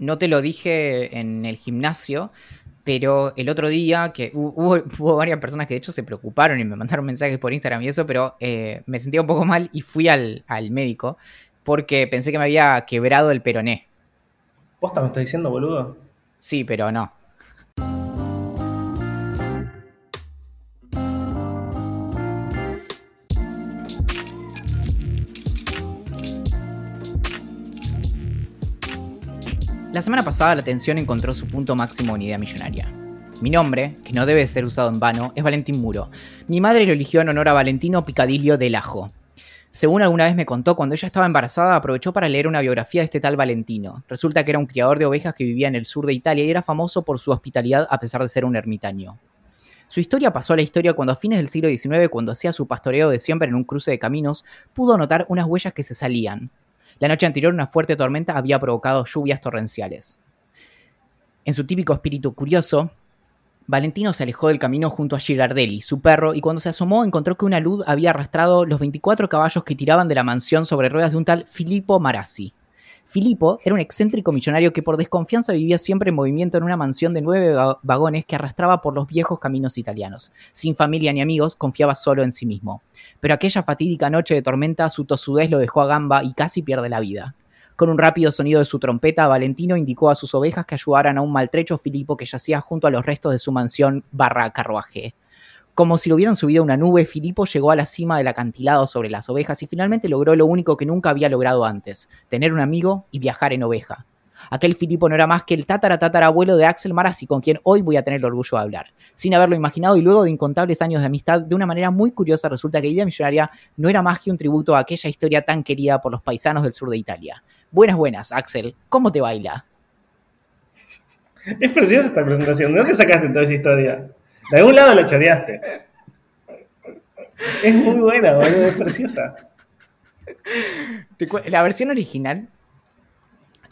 no te lo dije en el gimnasio, pero el otro día, que hubo, varias personas que de hecho se preocuparon y me mandaron mensajes por Instagram y eso, pero eh, me sentía un poco mal y fui al, al, médico porque pensé que me había quebrado el peroné. ¿Posta me estás diciendo, boludo? Sí, pero no. La semana pasada la atención encontró su punto máximo en idea millonaria. Mi nombre, que no debe ser usado en vano, es Valentín Muro. Mi madre lo eligió en honor a Valentino Picadillo del Ajo. Según alguna vez me contó, cuando ella estaba embarazada aprovechó para leer una biografía de este tal Valentino. Resulta que era un criador de ovejas que vivía en el sur de Italia y era famoso por su hospitalidad a pesar de ser un ermitaño. Su historia pasó a la historia cuando a fines del siglo XIX, cuando hacía su pastoreo de siempre en un cruce de caminos, pudo notar unas huellas que se salían. La noche anterior una fuerte tormenta había provocado lluvias torrenciales. En su típico espíritu curioso, Valentino se alejó del camino junto a Girardelli, su perro, y cuando se asomó encontró que una luz había arrastrado los 24 caballos que tiraban de la mansión sobre ruedas de un tal Filippo Marassi. Filippo era un excéntrico millonario que por desconfianza vivía siempre en movimiento en una mansión de nueve vagones que arrastraba por los viejos caminos italianos. Sin familia ni amigos, confiaba solo en sí mismo. Pero aquella fatídica noche de tormenta su tosudez lo dejó a gamba y casi pierde la vida. Con un rápido sonido de su trompeta, Valentino indicó a sus ovejas que ayudaran a un maltrecho Filippo que yacía junto a los restos de su mansión barra carruaje. Como si lo hubieran subido a una nube, Filipo llegó a la cima del acantilado sobre las ovejas y finalmente logró lo único que nunca había logrado antes, tener un amigo y viajar en oveja. Aquel Filipo no era más que el tatara-tatara-abuelo de Axel Marazzi, con quien hoy voy a tener el orgullo de hablar. Sin haberlo imaginado y luego de incontables años de amistad, de una manera muy curiosa resulta que Idea Millonaria no era más que un tributo a aquella historia tan querida por los paisanos del sur de Italia. Buenas, buenas, Axel. ¿Cómo te baila? Es preciosa esta presentación. ¿De dónde sacaste toda esa historia? De algún lado lo choreaste. Es muy buena, boludo, es preciosa. La versión original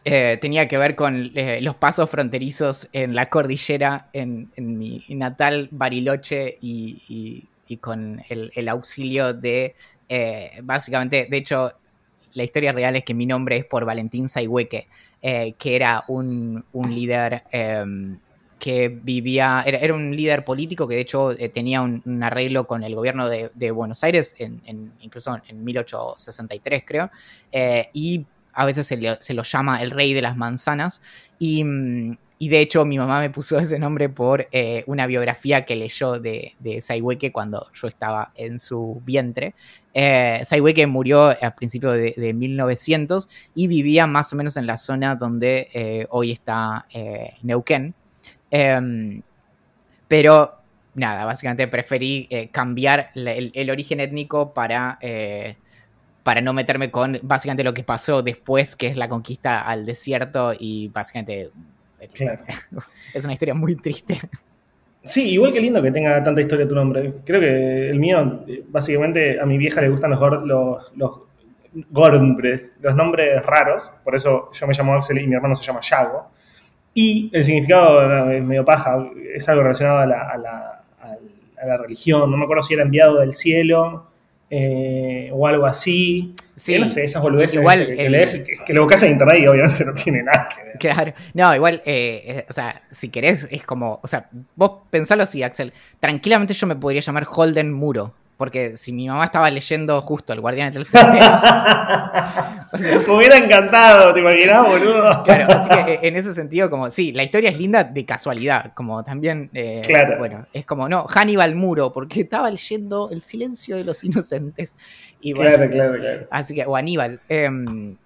eh, tenía que ver con eh, los pasos fronterizos en la cordillera, en, mi natal Bariloche y, con el, auxilio de, eh, básicamente, de hecho, la historia real es que mi nombre es por Valentín Saihueque, que era un, un líder em, que vivía, era, un líder político que de hecho eh, tenía un, arreglo con el gobierno de, Buenos Aires, en, incluso en 1863 creo, eh, y a veces se, lo llama el rey de las manzanas, y, mm, de hecho mi mamá me puso ese nombre por eh, una biografía que leyó de, de cuando yo estaba en su vientre. Eh, murió a principios de, 1900 y vivía más o menos en la zona donde hoy está Neuquén. Em, pero nada, básicamente preferí eh, cambiar el, origen étnico para, eh, para no meterme con básicamente lo que pasó después, que es la conquista al desierto y básicamente es una historia muy triste. Sí, igual que lindo que tenga tanta historia tu nombre. Creo que el mío, básicamente a mi vieja le gustan los, los, los los nombres raros, por eso yo me llamo Axel y mi hermano se llama Yago. Y el significado es medio paja, es algo relacionado a la, religión. No me acuerdo si era enviado del cielo eh, o algo así. Sí, no sé, esas boludeces igual que, que, lo buscas en internet y obviamente no tiene nada que ver. Claro, no, igual, eh, eh, o sea, si querés, es como, o sea, vos pensalo así, Axel, tranquilamente yo me podría llamar Holden Muro, porque si mi mamá estaba leyendo justo El Guardián del Cementerio. me hubiera encantado, ¿te imaginas, boludo? Claro, así que eh, en ese sentido, como, sí, la historia es linda de casualidad. Como también. Eh, claro. Bueno, es como, no, Hannibal Muro, porque estaba leyendo El silencio de los inocentes. Y claro, claro, claro. Así que, o Aníbal. Em,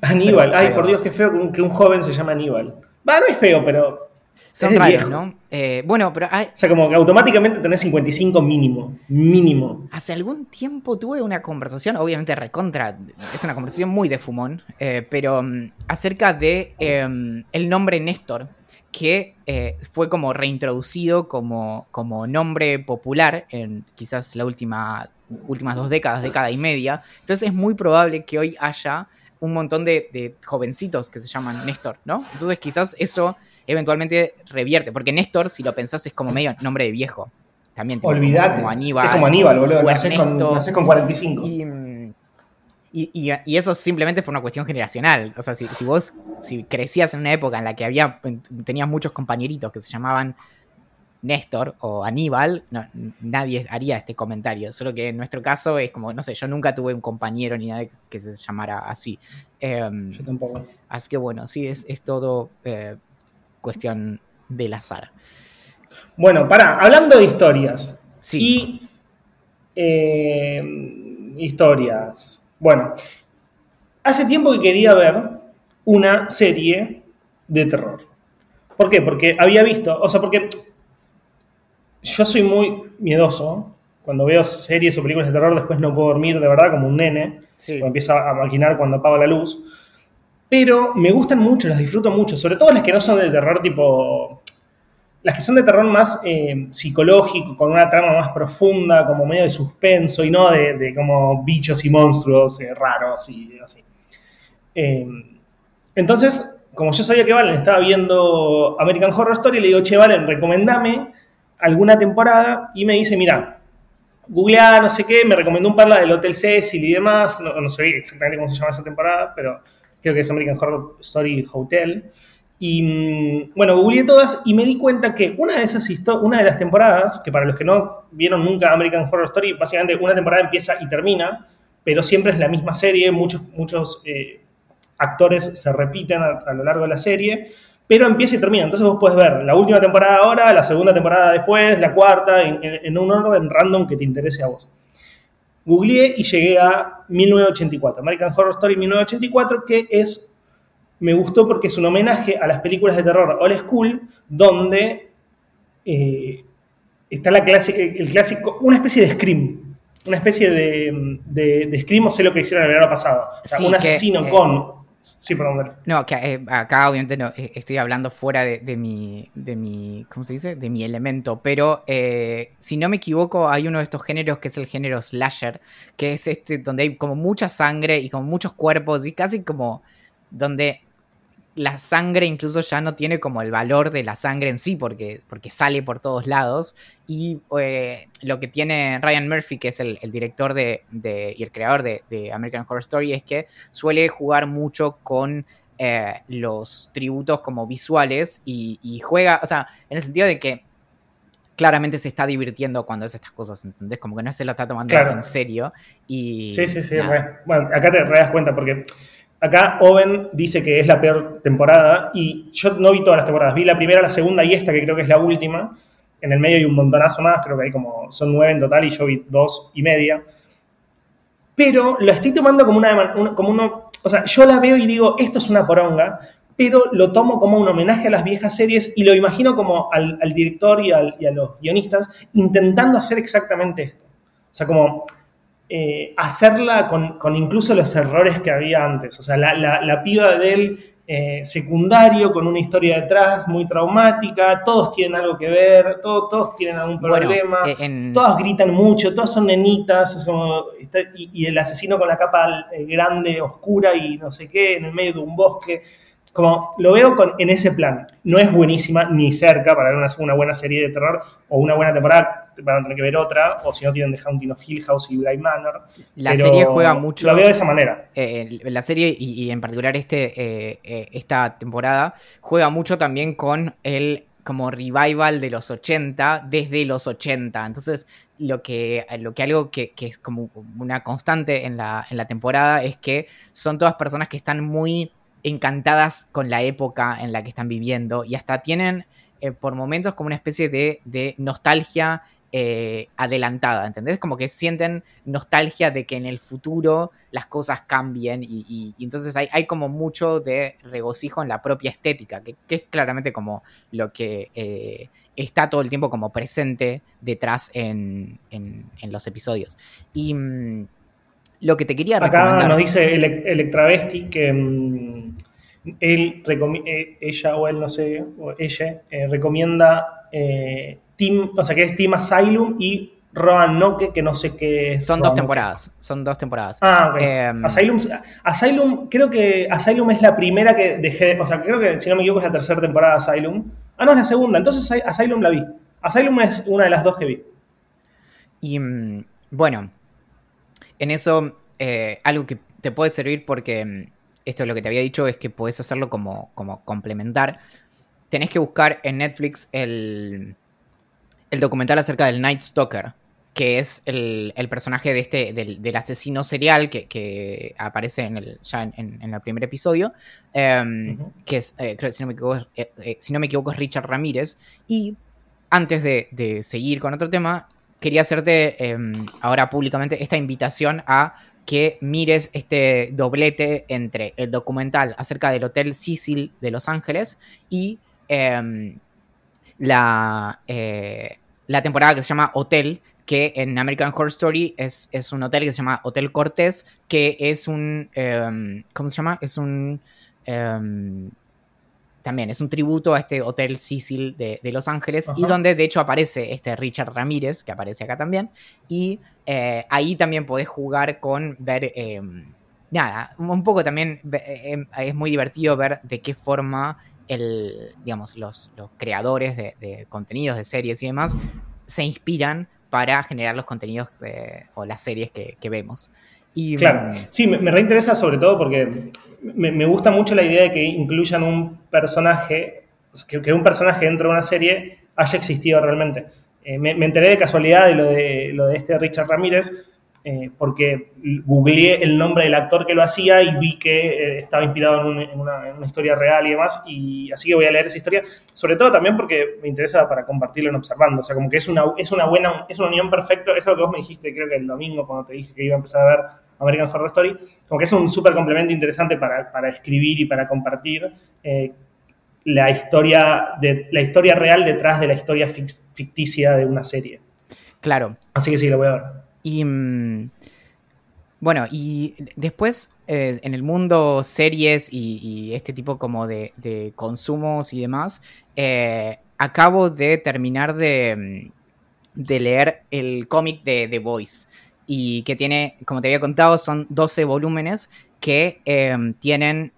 Aníbal, ay, por Dios, qué feo que un, joven se llama Aníbal. Va, no es feo, pero son raros, ¿no? Eh, bueno, pero. o sea, como que automáticamente tenés 55 mínimo. Mínimo. Hace algún tiempo tuve una conversación, obviamente recontra. Es una conversación muy de fumón, eh, pero mm, acerca de em, el nombre Néstor, que eh, fue como reintroducido como, como nombre popular en quizás la última, últimas dos décadas, década y media. Entonces es muy probable que hoy haya un montón de, de jovencitos que se llaman Néstor, ¿no? Entonces quizás eso eventualmente revierte. Porque Néstor, si lo pensás, es como medio nombre de viejo. También Olvidate. Como Aníbal. Es como Aníbal, boludo. Nacés con, con, 45. Y, Y, y, eso simplemente es por una cuestión generacional. O sea, si, si, vos si crecías en una época en la que había tenías muchos compañeritos que se llamaban Néstor o Aníbal, nadie haría este comentario. Solo que en nuestro caso es como, no sé, yo nunca tuve un compañero ni nada que, se llamara así. Em, yo tampoco. Así que bueno, sí, es, es todo eh, cuestión del azar. Bueno, para, hablando de historias. Sí. Y em, historias. Bueno, hace tiempo que quería ver una serie de terror. ¿Por qué? Porque había visto, o sea, porque yo soy muy miedoso. Cuando veo series o películas de terror, después no puedo dormir de verdad como un nene. Sí. empiezo a maquinar cuando apago la luz. Pero me gustan mucho, las disfruto mucho. Sobre todo las que no son de terror tipo. Las que son de terror más eh, psicológico, con una trama más profunda, como medio de suspenso y no de, como bichos y monstruos eh, raros y así. Eh, entonces, como yo sabía que Valen estaba viendo American Horror Story, le digo, che, Valen, recomendame alguna temporada y me dice, mira, googleá, no sé qué, me recomendó un par la del Hotel Cecil y demás, no, sé exactamente cómo se llama esa temporada, pero creo que es American Horror Story Hotel. Y mm, bueno, googleé todas y me di cuenta que una de esas una de las temporadas, que para los que no vieron nunca American Horror Story, básicamente una temporada empieza y termina, pero siempre es la misma serie, muchos, muchos eh, actores se repiten a, lo largo de la serie pero empieza y termina. Entonces vos puedes ver la última temporada ahora, la segunda temporada después, la cuarta, en, un orden random que te interese a vos. Googleé y llegué a 1984, American Horror Story 1984, que es, me gustó porque es un homenaje a las películas de terror old school, donde eh, está la el clásico, una especie de Scream, una especie de, de, Scream, o sé lo que hicieron el verano pasado. O sea, un asesino con Sí, perdón. No, que, eh, acá obviamente no, eh, estoy hablando fuera de, mi, de mi, ¿cómo se dice? De mi elemento, pero eh, si no me equivoco hay uno de estos géneros que es el género slasher, que es este donde hay como mucha sangre y como muchos cuerpos y casi como donde la sangre incluso ya no tiene como el valor de la sangre en sí, porque, porque sale por todos lados. Y eh, lo que tiene Ryan Murphy, que es el, director de, y el creador de, American Horror Story, es que suele jugar mucho con eh, los tributos como visuales y, juega, o sea, en el sentido de que claramente se está divirtiendo cuando hace estas cosas, ¿entendés? Como que no se lo está tomando en serio. Y, sí, sí, sí. Bueno, acá te das cuenta porque Acá Owen dice que es la peor temporada y yo no vi todas las temporadas. Vi la primera, la segunda y esta, que creo que es la última. En el medio hay un montonazo más, creo que hay como, son nueve en total y yo vi dos y media. Pero lo estoy tomando como una, como uno, o sea, yo la veo y digo, esto es una poronga, pero lo tomo como un homenaje a las viejas series y lo imagino como al, director y, y a los guionistas intentando hacer exactamente esto. O sea, como eh, hacerla con, incluso los errores que había antes. O sea, la, piba del eh, secundario con una historia detrás muy traumática, todos tienen algo que ver, todos, todos tienen algún problema, eh, todos gritan mucho, todos son nenitas, y, el asesino con la capa grande, oscura y no sé qué, en el medio de un bosque. Como lo veo con, en ese plan. No es buenísima ni cerca para ver una, una buena serie de terror o una buena temporada van a tener que ver otra, o si no tienen The Haunting of Hill House y Blind Manor. La serie juega mucho. Lo veo de esa manera. Eh, la serie, y, en particular este, eh, eh, esta temporada, juega mucho también con el como revival de los 80 desde los 80. Entonces, lo que, lo que algo que, que es como una constante en la, en la temporada es que son todas personas que están muy encantadas con la época en la que están viviendo y hasta tienen por momentos como una especie de, de nostalgia eh, adelantada, ¿entendés? Como que sienten nostalgia de que en el futuro las cosas cambien y, entonces hay, como mucho de regocijo en la propia estética, que, es claramente como lo que eh, está todo el tiempo como presente detrás en, los episodios. Y mm, lo que te quería recomendar... Acá nos dice Electravesti que... Mm, él eh, ella o él, no sé, o ella, recomienda o sea, que es Team Asylum y Roanoke, que no sé qué Son dos temporadas, son dos temporadas. Ah, ok. Em, Asylum, Asylum, creo que Asylum es la primera que dejé, o sea, creo que si no me equivoco es la tercera temporada de Asylum. Ah, no, es la segunda, entonces Asylum la vi. Asylum es una de las dos que vi. Y mm, bueno, en eso, eh, algo que te puede servir porque mm, esto es lo que te había dicho, es que podés hacerlo como, como complementar. Tenés que buscar en Netflix el, el documental acerca del Night Stalker, que es el, personaje de este, del, asesino serial que, aparece en el, ya en, el primer episodio, em, que es, eh, creo, si no, me equivoco, eh, eh, si no me equivoco, es Richard Ramírez. Y antes de, seguir con otro tema, quería hacerte em, ahora públicamente esta invitación a que mires este doblete entre el documental acerca del Hotel Cecil de Los Ángeles y em, la, la temporada que se llama Hotel, que en American Horror Story es, es un hotel que se llama Hotel Cortés, que es un... Em, ¿Cómo se llama? Es un... Em, también es un tributo a este Hotel Cecil de, Los Ángeles y donde de hecho aparece este Richard Ramírez, que aparece acá también, y eh, ahí también podés jugar con ver... Em, nada, un poco también es muy divertido ver de qué forma el, digamos, los, los creadores de, de, contenidos, de series y demás, se inspiran para generar los contenidos o las series que, vemos. Y, claro, mm, sí, me, reinteresa sobre todo porque me, gusta mucho la idea de que incluyan un personaje, que, un personaje dentro de una serie haya existido realmente. Eh, me, enteré de casualidad de lo de, lo de este Richard Ramírez, eh, porque googleé el nombre del actor que lo hacía y vi que eh, estaba inspirado en, una, historia real y demás, y así que voy a leer esa historia, sobre todo también porque me interesa para compartirlo en Observando, o sea, como que es una, es una buena, es una unión perfecta, eso es lo que vos me dijiste creo que el domingo cuando te dije que iba a empezar a ver American Horror Story, como que es un súper complemento interesante para, para, escribir y para compartir eh, la, historia de, la historia real detrás de la historia ficticia de una serie. Claro. Así que sí, lo voy a ver. Y mm, bueno, y después eh, en el mundo series y, este tipo como de, consumos y demás, eh, acabo de terminar de, mm, de leer el cómic de The Voice. Y que tiene, como te había contado, son 12 volúmenes que em, tienen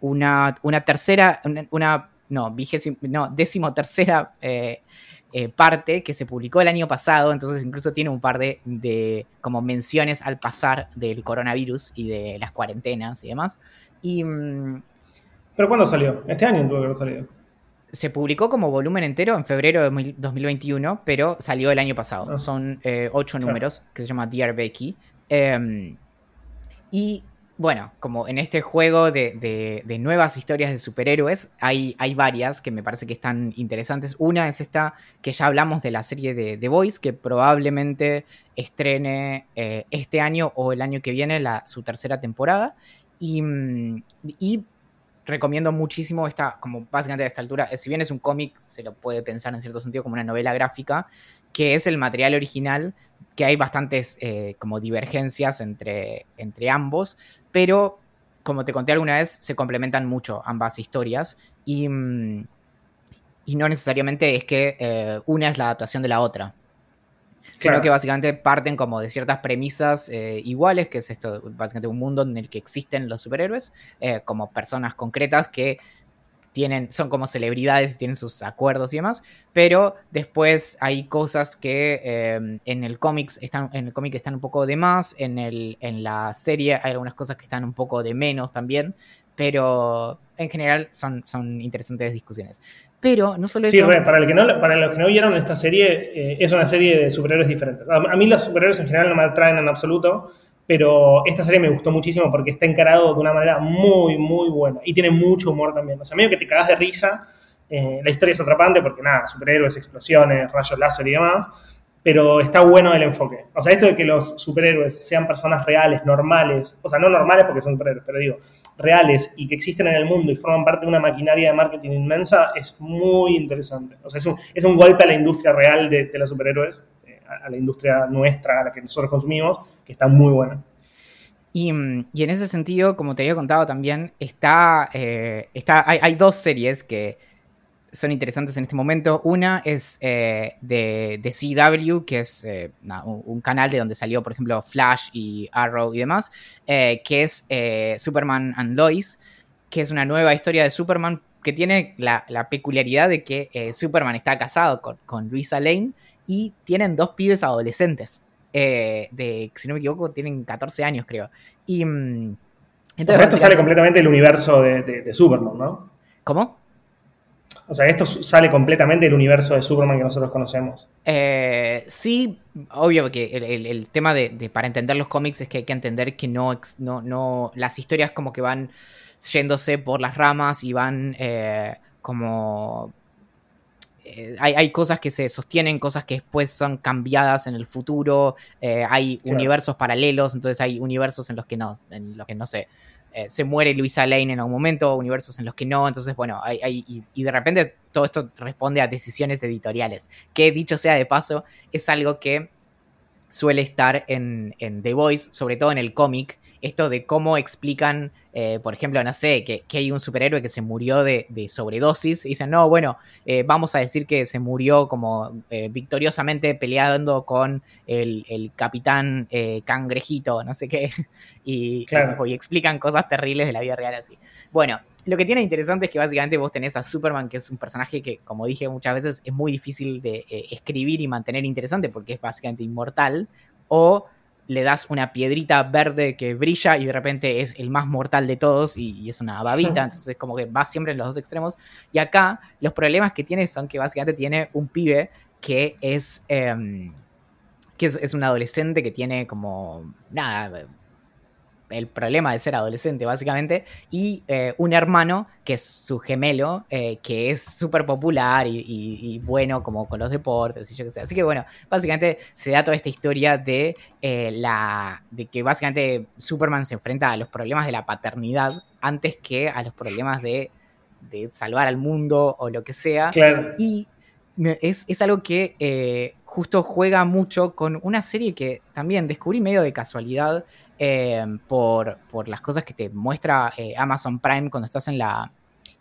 una, una, tercera, una, no, vigésimo, no, décimo tercera eh, parte que se publicó el año pasado, entonces incluso tiene un par de, como menciones al pasar del coronavirus y de las cuarentenas y demás. Y, mm, ¿Pero cuándo salió? Este año tuvo que haber salido. Se publicó como volumen entero en febrero de 2021, pero salió el año pasado. Ah. Son eh, ocho números que se llama Dear Becky. Em, y bueno, como en este juego de, nuevas historias de superhéroes, hay, hay, varias que me parece que están interesantes. Una es esta que ya hablamos de la serie de The Voice, que probablemente estrene eh, este año o el año que viene la, su tercera temporada. Y, mm, y recomiendo muchísimo esta, como básicamente a esta altura, si bien es un cómic, se lo puede pensar en cierto sentido como una novela gráfica, que es el material original, que hay bastantes eh, como divergencias entre, entre ambos, pero como te conté alguna vez, se complementan mucho ambas historias y, mm, y no necesariamente es que eh, una es la adaptación de la otra sino que básicamente parten como de ciertas premisas eh, iguales, que es esto, básicamente un mundo en el que existen los superhéroes, eh, como personas concretas que tienen, son como celebridades y tienen sus acuerdos y demás, pero después hay cosas que eh, en el cómics están, en el cómic están un poco de más, en, el, en la serie hay algunas cosas que están un poco de menos también, pero en general son, son interesantes discusiones. Pero no solo eso. Sí, para, el que no, para los que no vieron esta serie, eh, es una serie de superhéroes diferentes. A, mí los superhéroes en general no me atraen en absoluto, pero esta serie me gustó muchísimo porque está encarado de una manera muy, muy buena. Y tiene mucho humor también. O sea, medio que te cagas de risa. Eh, la historia es atrapante porque nada, superhéroes, explosiones, rayos láser y demás. Pero está bueno el enfoque. O sea, esto de que los superhéroes sean personas reales, normales, o sea, no normales porque son superhéroes, pero digo, reales y que existen en el mundo y forman parte de una maquinaria de marketing inmensa es muy interesante. O sea, es un, es un golpe a la industria real de, los superhéroes, eh, a, la industria nuestra, a la que nosotros consumimos, que está muy buena. Y, y en ese sentido, como te había contado también, está, eh, está hay, dos series que son interesantes en este momento. Una es eh, de, de, CW, que es eh, un, canal de donde salió, por ejemplo, Flash y Arrow y demás, eh, que es Superman and Lois, que es una nueva historia de Superman que tiene la, peculiaridad de que Superman está casado con, con Luisa Lane y tienen dos pibes adolescentes. de, si no me equivoco, tienen 14 años, creo. Y. mm, Entonces, esto sale completamente del universo de, de- de Superman, ¿no? ¿Cómo? O sea, esto sale completamente del universo de Superman que nosotros conocemos. Eh, sí, obvio que el, el- el tema de, de- para entender los cómics es que hay que entender que no, no, no las historias como que van yéndose por las ramas y van eh, como eh, hay, hay cosas que se sostienen, cosas que después son cambiadas en el futuro, eh, hay Claro. universos paralelos, entonces hay universos en los que no, en los que no sé, eh, se muere Luisa Lane en algún momento, universos en los que no, entonces bueno, y de repente todo esto responde a decisiones editoriales, que dicho sea de paso, es algo que suele estar en, en The Voice, sobre todo en el cómic, esto de cómo explican, eh, por ejemplo, no sé, que, que hay un superhéroe que se murió de, de sobredosis, y dicen, no, bueno, eh, vamos a decir que se murió como eh, victoriosamente peleando con el, el capitán cangrejito, no sé qué, y, y Claro. tipo, y explican cosas terribles de la vida real así. Bueno, lo que tiene interesante es que básicamente vos tenés a Superman, que es un personaje que, como dije muchas veces, es muy difícil de eh, escribir y mantener interesante porque es básicamente inmortal, o le das una piedrita verde que brilla y de repente es el más mortal de todos y, y es una babita, entonces como que va siempre en los dos extremos. Y acá los problemas que tiene son que básicamente tiene un pibe que es... em, que es, es un adolescente que tiene como... Nada, el problema de ser adolescente, básicamente, y eh, un hermano que es su gemelo, eh, que es súper popular y, y- y bueno como con los deportes y yo qué sé. Así que bueno, básicamente se da toda esta historia de eh, la. de que básicamente Superman se enfrenta a los problemas de la paternidad antes que a los problemas de, de salvar al mundo o lo que sea. Claro. Y es, es algo que eh, justo juega mucho con una serie que también descubrí medio de casualidad eh, por, por las cosas que te muestra eh, Amazon Prime cuando estás en la,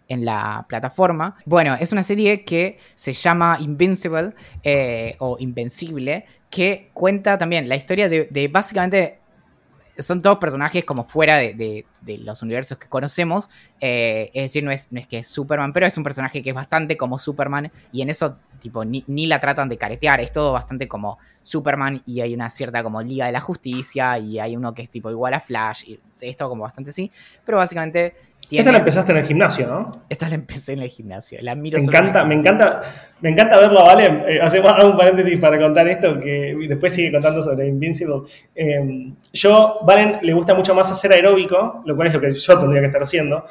en la plataforma. Bueno, es una serie que se llama Invincible eh, o Invencible, que cuenta también la historia de, de básicamente... Son todos personajes como fuera de, de- los universos que conocemos. eh, es decir, no es, no es que es Superman, pero es un personaje que es bastante como Superman. Y en eso, tipo, ni, ni la tratan de caretear. Es todo bastante como Superman. Y hay una cierta como Liga de la Justicia. Y hay uno que es tipo igual a Flash. Y es todo como bastante así. Pero básicamente tiene. Esta la empezaste en el gimnasio, ¿no? Esta la empecé en el gimnasio. La miro Me encanta, me encanta, me encanta verlo, ¿vale? Eh, hacemos un paréntesis para contar esto, que después sigue contando sobre Invincible. Eh, yo, Valen, le gusta mucho más hacer aeróbico, lo cual es lo que yo tendría que estar haciendo,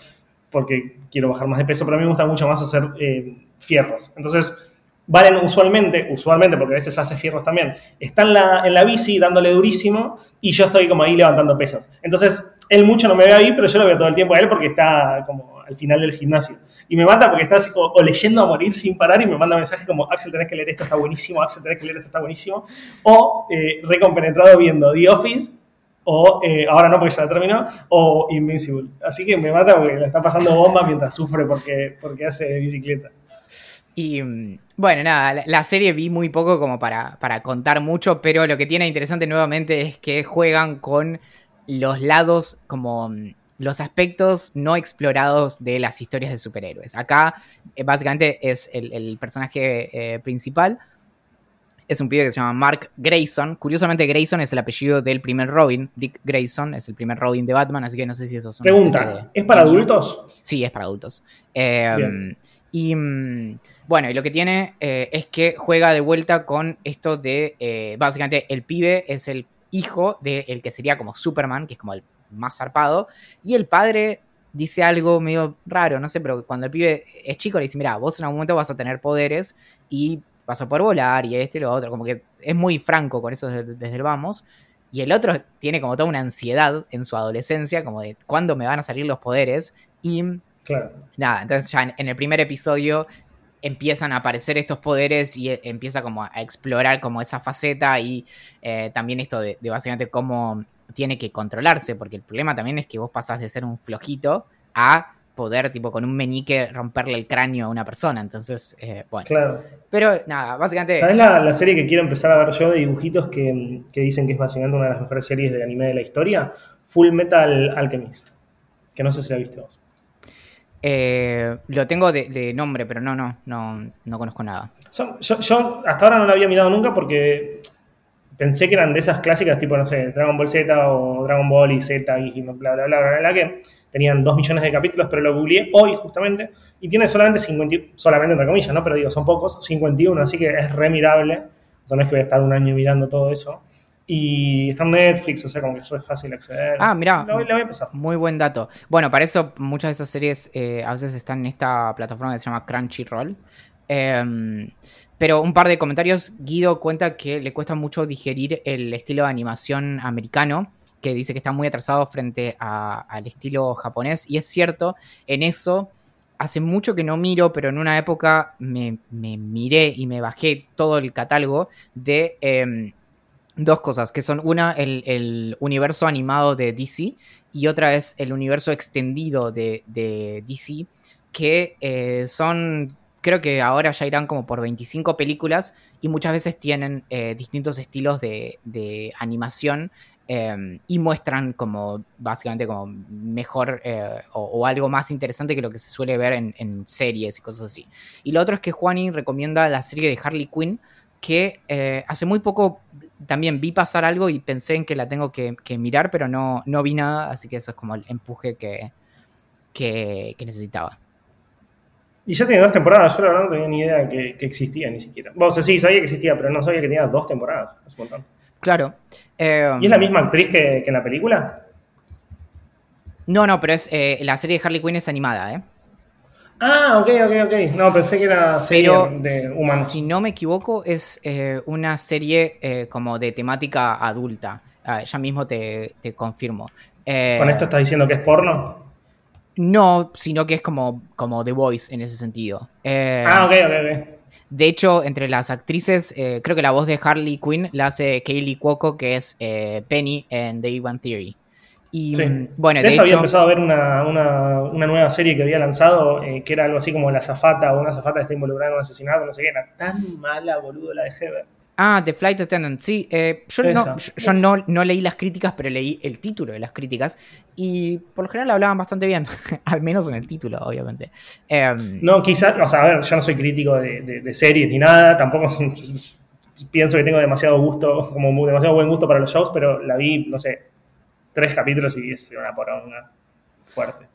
porque quiero bajar más de peso, pero a mí me gusta mucho más hacer eh, fierros. Entonces, Valen usualmente, usualmente, porque a veces hace fierros también, está en la, en la bici dándole durísimo y yo estoy como ahí levantando pesas. Entonces, él mucho no me ve ahí, pero yo lo veo todo el tiempo a él porque está como al final del gimnasio. Y me mata porque está así, o, leyendo a morir sin parar y me manda mensajes como, Axel, tenés que leer esto, está buenísimo, Axel, tenés que leer esto, está buenísimo. O eh, recompenetrado viendo The Office, o eh, ahora no porque ya la terminó, o Invincible. Así que me mata porque le está pasando bomba mientras sufre porque, porque hace bicicleta. Y mm, bueno, nada, la, la serie vi muy poco como para, para contar mucho, pero lo que tiene interesante nuevamente es que juegan con los lados como mm, los aspectos no explorados de las historias de superhéroes. Acá eh, básicamente es el, el personaje eh, principal. Es un pibe que se llama Mark Grayson. Curiosamente, Grayson es el apellido del primer Robin. Dick Grayson es el primer Robin de Batman, así que no sé si eso es una Pregunta, de ¿es para adultos? Sí, es para adultos. Eh, Bien. y mm, bueno, y lo que tiene eh, es que juega de vuelta con esto de, básicamente, el pibe es el hijo del que sería como Superman, que es como el más zarpado, y el padre dice algo medio raro, no sé, pero cuando el pibe es chico le dice, mira, vos en algún momento vas a tener poderes y vas a poder volar y esto y lo otro, como que es muy franco con eso desde, desde el vamos. Y el otro tiene como toda una ansiedad en su adolescencia, como de cuándo me van a salir los poderes. Y Claro. nada, entonces ya en el primer episodio empiezan a aparecer estos poderes y eh, empieza como a explorar como esa faceta y eh, también esto de, de básicamente cómo tiene que controlarse, porque el problema también es que vos pasás de ser un flojito a poder tipo con un meñique romperle el cráneo a una persona, entonces, eh, bueno. Claro. Pero nada, básicamente... ¿Sabes la, la serie que quiero empezar a ver yo de dibujitos que, que dicen que es básicamente una de las mejores series de anime de la historia? Full Metal Alchemist. Que no sé si la viste vos. Eh, lo tengo de, de nombre, pero no, no, no, no conozco nada. Yo, hasta ahora no la había mirado nunca porque pensé que eran de esas clásicas tipo, no sé, Dragon Ball Z o Dragon Ball y Z y bla, bla, bla, bla, bla, que tenían dos millones de capítulos, pero lo googleé hoy justamente y tiene solamente 50, solamente entre comillas, ¿no? Pero digo, son pocos, 51, así que es remirable. O sea, no es que voy a estar un año mirando todo eso. Y está en Netflix, o sea, como que es fácil acceder. Ah, mira. Lo, voy a pasar. Muy buen dato. Bueno, para eso muchas de esas series eh, a veces están en esta plataforma que se llama Crunchyroll. Eh, pero un par de comentarios. Guido cuenta que le cuesta mucho digerir el estilo de animación americano, que dice que está muy atrasado frente al estilo japonés. Y es cierto, en eso hace mucho que no miro, pero en una época me, miré y me bajé todo el catálogo de em, dos cosas, que son una, el, universo animado de DC y otra es el universo extendido de, DC, que eh, son creo que ahora ya irán como por 25 películas y muchas veces tienen eh, distintos estilos de, animación em, y muestran como básicamente como mejor eh, o, algo más interesante que lo que se suele ver en, series y cosas así. Y lo otro es que Juani recomienda la serie de Harley Quinn que hace muy poco también vi pasar algo y pensé en que la tengo que, mirar, pero no, no vi nada, así que eso es como el empuje que, que necesitaba. Y ya tiene dos temporadas, yo la verdad no tenía ni idea que, existía ni siquiera. o sea, sí, sabía que existía, pero no sabía que tenía dos temporadas. Es un montón. Claro. ¿Y es la misma actriz que, en la película? No, no, pero es eh, la serie de Harley Quinn es animada, ¿eh? Ah, ok, ok, ok. No, pensé que era serie de humanos. Si no me equivoco, es eh, una serie eh, como de temática adulta. Ah, ya mismo te, te confirmo. ¿Con esto estás diciendo que es porno? No, sino que es como, como The Voice en ese sentido. Eh, ah, ok, ok, ok. De hecho, entre las actrices, eh, creo que la voz de Harley Quinn la hace Kaylee Cuoco, que es eh, Penny en The Big Theory. Y sí. bueno, de, de eso había empezado a ver una, nueva serie que había lanzado, que era algo así como La Zafata o una Zafata que está involucrada en un asesinato, no sé qué, era tan mala, boludo, la de Heber. Ah, The Flight Attendant, sí. Eh, yo, no, yo no, leí las críticas, pero leí el título de las críticas. Y por lo general hablaban bastante bien. Al menos en el título, obviamente. Em, no, quizás, o sea, a ver, yo no soy crítico de, series ni nada. Tampoco pienso que tengo demasiado gusto, como demasiado buen gusto para los shows, pero la vi, no sé, tres capítulos y es una poronga fuerte.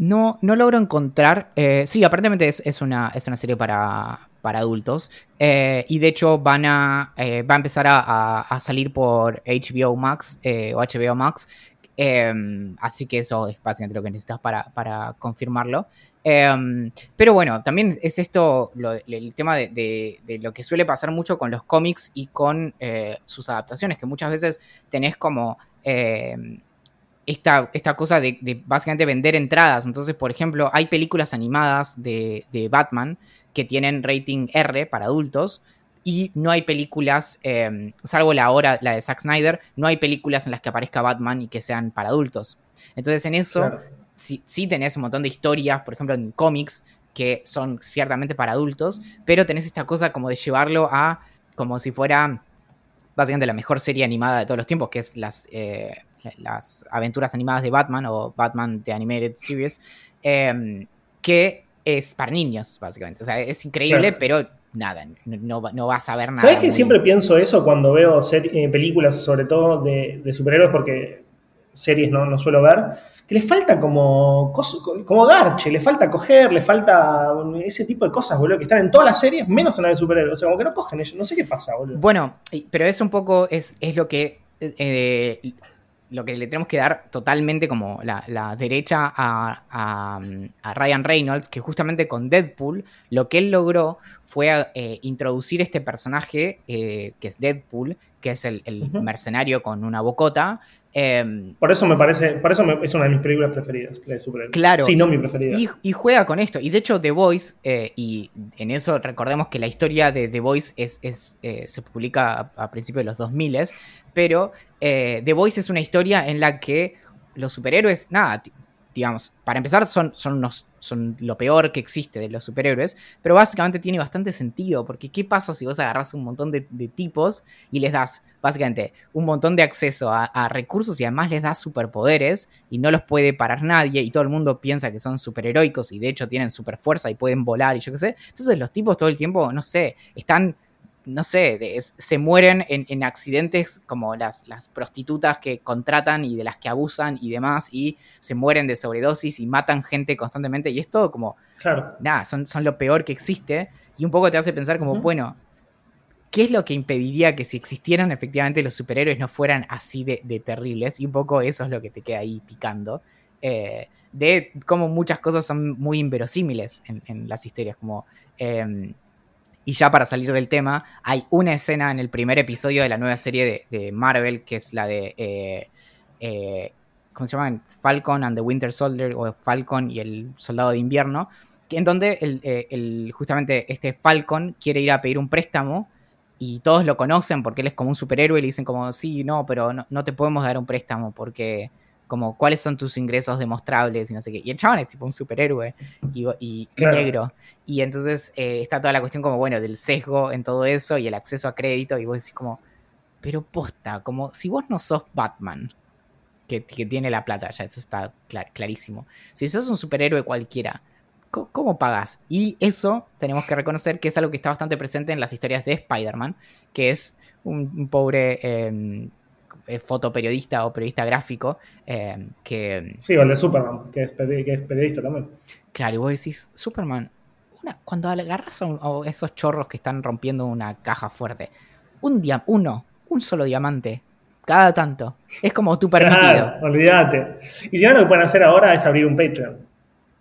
No, no logro encontrar. Eh, sí, aparentemente es, una, es una serie para, para adultos. Eh, y de hecho van a, eh, va a empezar a, salir por HBO Max o HBO Max. Em, así que eso es básicamente lo que necesitas para, confirmarlo. Em, pero bueno, también es esto el tema de, lo que suele pasar mucho con los cómics y con sus adaptaciones, que muchas veces tenés como em, esta, esta cosa de, básicamente vender entradas. Entonces, por ejemplo, hay películas animadas de, Batman que tienen rating R para adultos y no hay películas, em, salvo la hora, la de Zack Snyder, no hay películas en las que aparezca Batman y que sean para adultos. Entonces, en eso sí, tenés un montón de historias, por ejemplo, en cómics que son ciertamente para adultos, pero tenés esta cosa como de llevarlo a como si fuera básicamente la mejor serie animada de todos los tiempos, que es las eh, las aventuras animadas de Batman o Batman The Animated Series, em, que es para niños, básicamente. O sea, es increíble, pero nada, no, no, vas a ver nada. ¿Sabes que siempre pienso eso cuando veo eh, películas, sobre todo de, superhéroes, porque series no, no suelo ver? Que le falta como, como garche, le falta coger, le falta ese tipo de cosas, boludo, que están en todas las series, menos en la de superhéroes. O sea, como que no cogen ellos, no sé qué pasa, boludo. Bueno, pero es un poco, es, es lo que eh, lo que le tenemos que dar totalmente como la, derecha a, Ryan Reynolds, que justamente con Deadpool lo que él logró fue eh, introducir este personaje eh, que es Deadpool, que es el, mercenario con una bocota. Em, por eso me parece, por eso es una de mis películas preferidas, de Claro. Sí, no mi preferida. Y, juega con esto. Y de hecho, The Voice, eh, y en eso recordemos que la historia de The Voice es, se publica a, a principios de los 2000 pero eh, The Voice es una historia en la que los superhéroes, nada, digamos, para empezar son, son, son lo peor que existe de los superhéroes, pero básicamente tiene bastante sentido, porque ¿qué pasa si vos agarras un montón de, tipos y les das básicamente un montón de acceso a, recursos y además les das superpoderes y no los puede parar nadie y todo el mundo piensa que son superheroicos y de hecho tienen super fuerza y pueden volar y yo qué sé? Entonces los tipos todo el tiempo, no sé, están no sé, de- es- se mueren en, en accidentes como las, las prostitutas que contratan y de las que abusan y demás, y se mueren de sobredosis y matan gente constantemente, y es todo como, Claro. nada, son, son lo peor que existe, y un poco te hace pensar como, bueno, ¿qué es lo que impediría que si existieran efectivamente los superhéroes no fueran así de, de terribles? Y un poco eso es lo que te queda ahí picando. eh, de cómo muchas cosas son muy inverosímiles en, en las historias, como... eh, y ya para salir del tema, hay una escena en el primer episodio de la nueva serie de, de Marvel, que es la de... eh, eh, ¿Cómo se llama? Falcon and the Winter Soldier, o Falcon y el Soldado de Invierno, que en donde el, eh, el- justamente este Falcon quiere ir a pedir un préstamo y todos lo conocen porque él es como un superhéroe y le dicen como, sí, no, pero no te podemos dar un préstamo porque como cuáles son tus ingresos demostrables y no sé qué. Y el chabón es tipo un superhéroe y, y- negro. Y entonces eh, está toda la cuestión como, bueno, del sesgo en todo eso y el acceso a crédito y vos decís como, pero posta, como si vos no sos Batman, que, que tiene la plata, ya eso está clar- clarísimo. Si sos un superhéroe cualquiera, ¿cómo, pagas? Y eso tenemos que reconocer que es algo que está bastante presente en las historias de Spider-Man, que es un, un pobre eh, fotoperiodista o periodista gráfico eh, que Sí, o el de Superman, que es, peri- que es periodista también. Claro, y vos decís, Superman, una, cuando agarras a, un- a esos chorros que están rompiendo una caja fuerte, un dia uno, un solo diamante, cada tanto, es como tú permitido. Claro, olvídate. Y si no, lo que pueden hacer ahora es abrir un Patreon.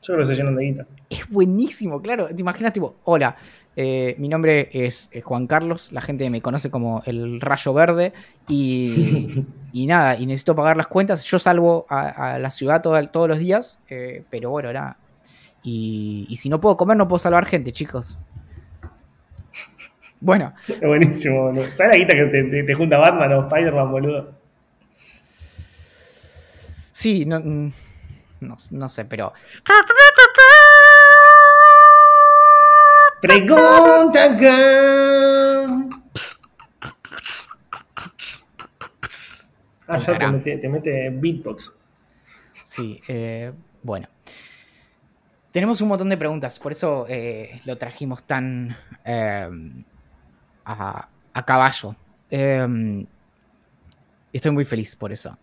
Yo creo que se llenan de guita. Es buenísimo, claro. Te imaginas, tipo, hola, eh, mi nombre es eh, Juan Carlos, la gente me conoce como el Rayo Verde y, y nada, y necesito pagar las cuentas. Yo salvo a, a la ciudad todo- todos los días, eh, pero bueno, nada. Y, y si no puedo comer, no puedo salvar gente, chicos. Bueno, Es buenísimo, boludo. ¿Sabes la guita que te, te- te junta Batman o Spider-Man, boludo? sí, no, mm, no, no sé, pero Pregunta. Ah, ya te Preguntará. mete, te mete beatbox. Sí, eh, bueno. Tenemos un montón de preguntas, por eso eh, lo trajimos tan eh, a, a caballo. Eh, estoy muy feliz por eso.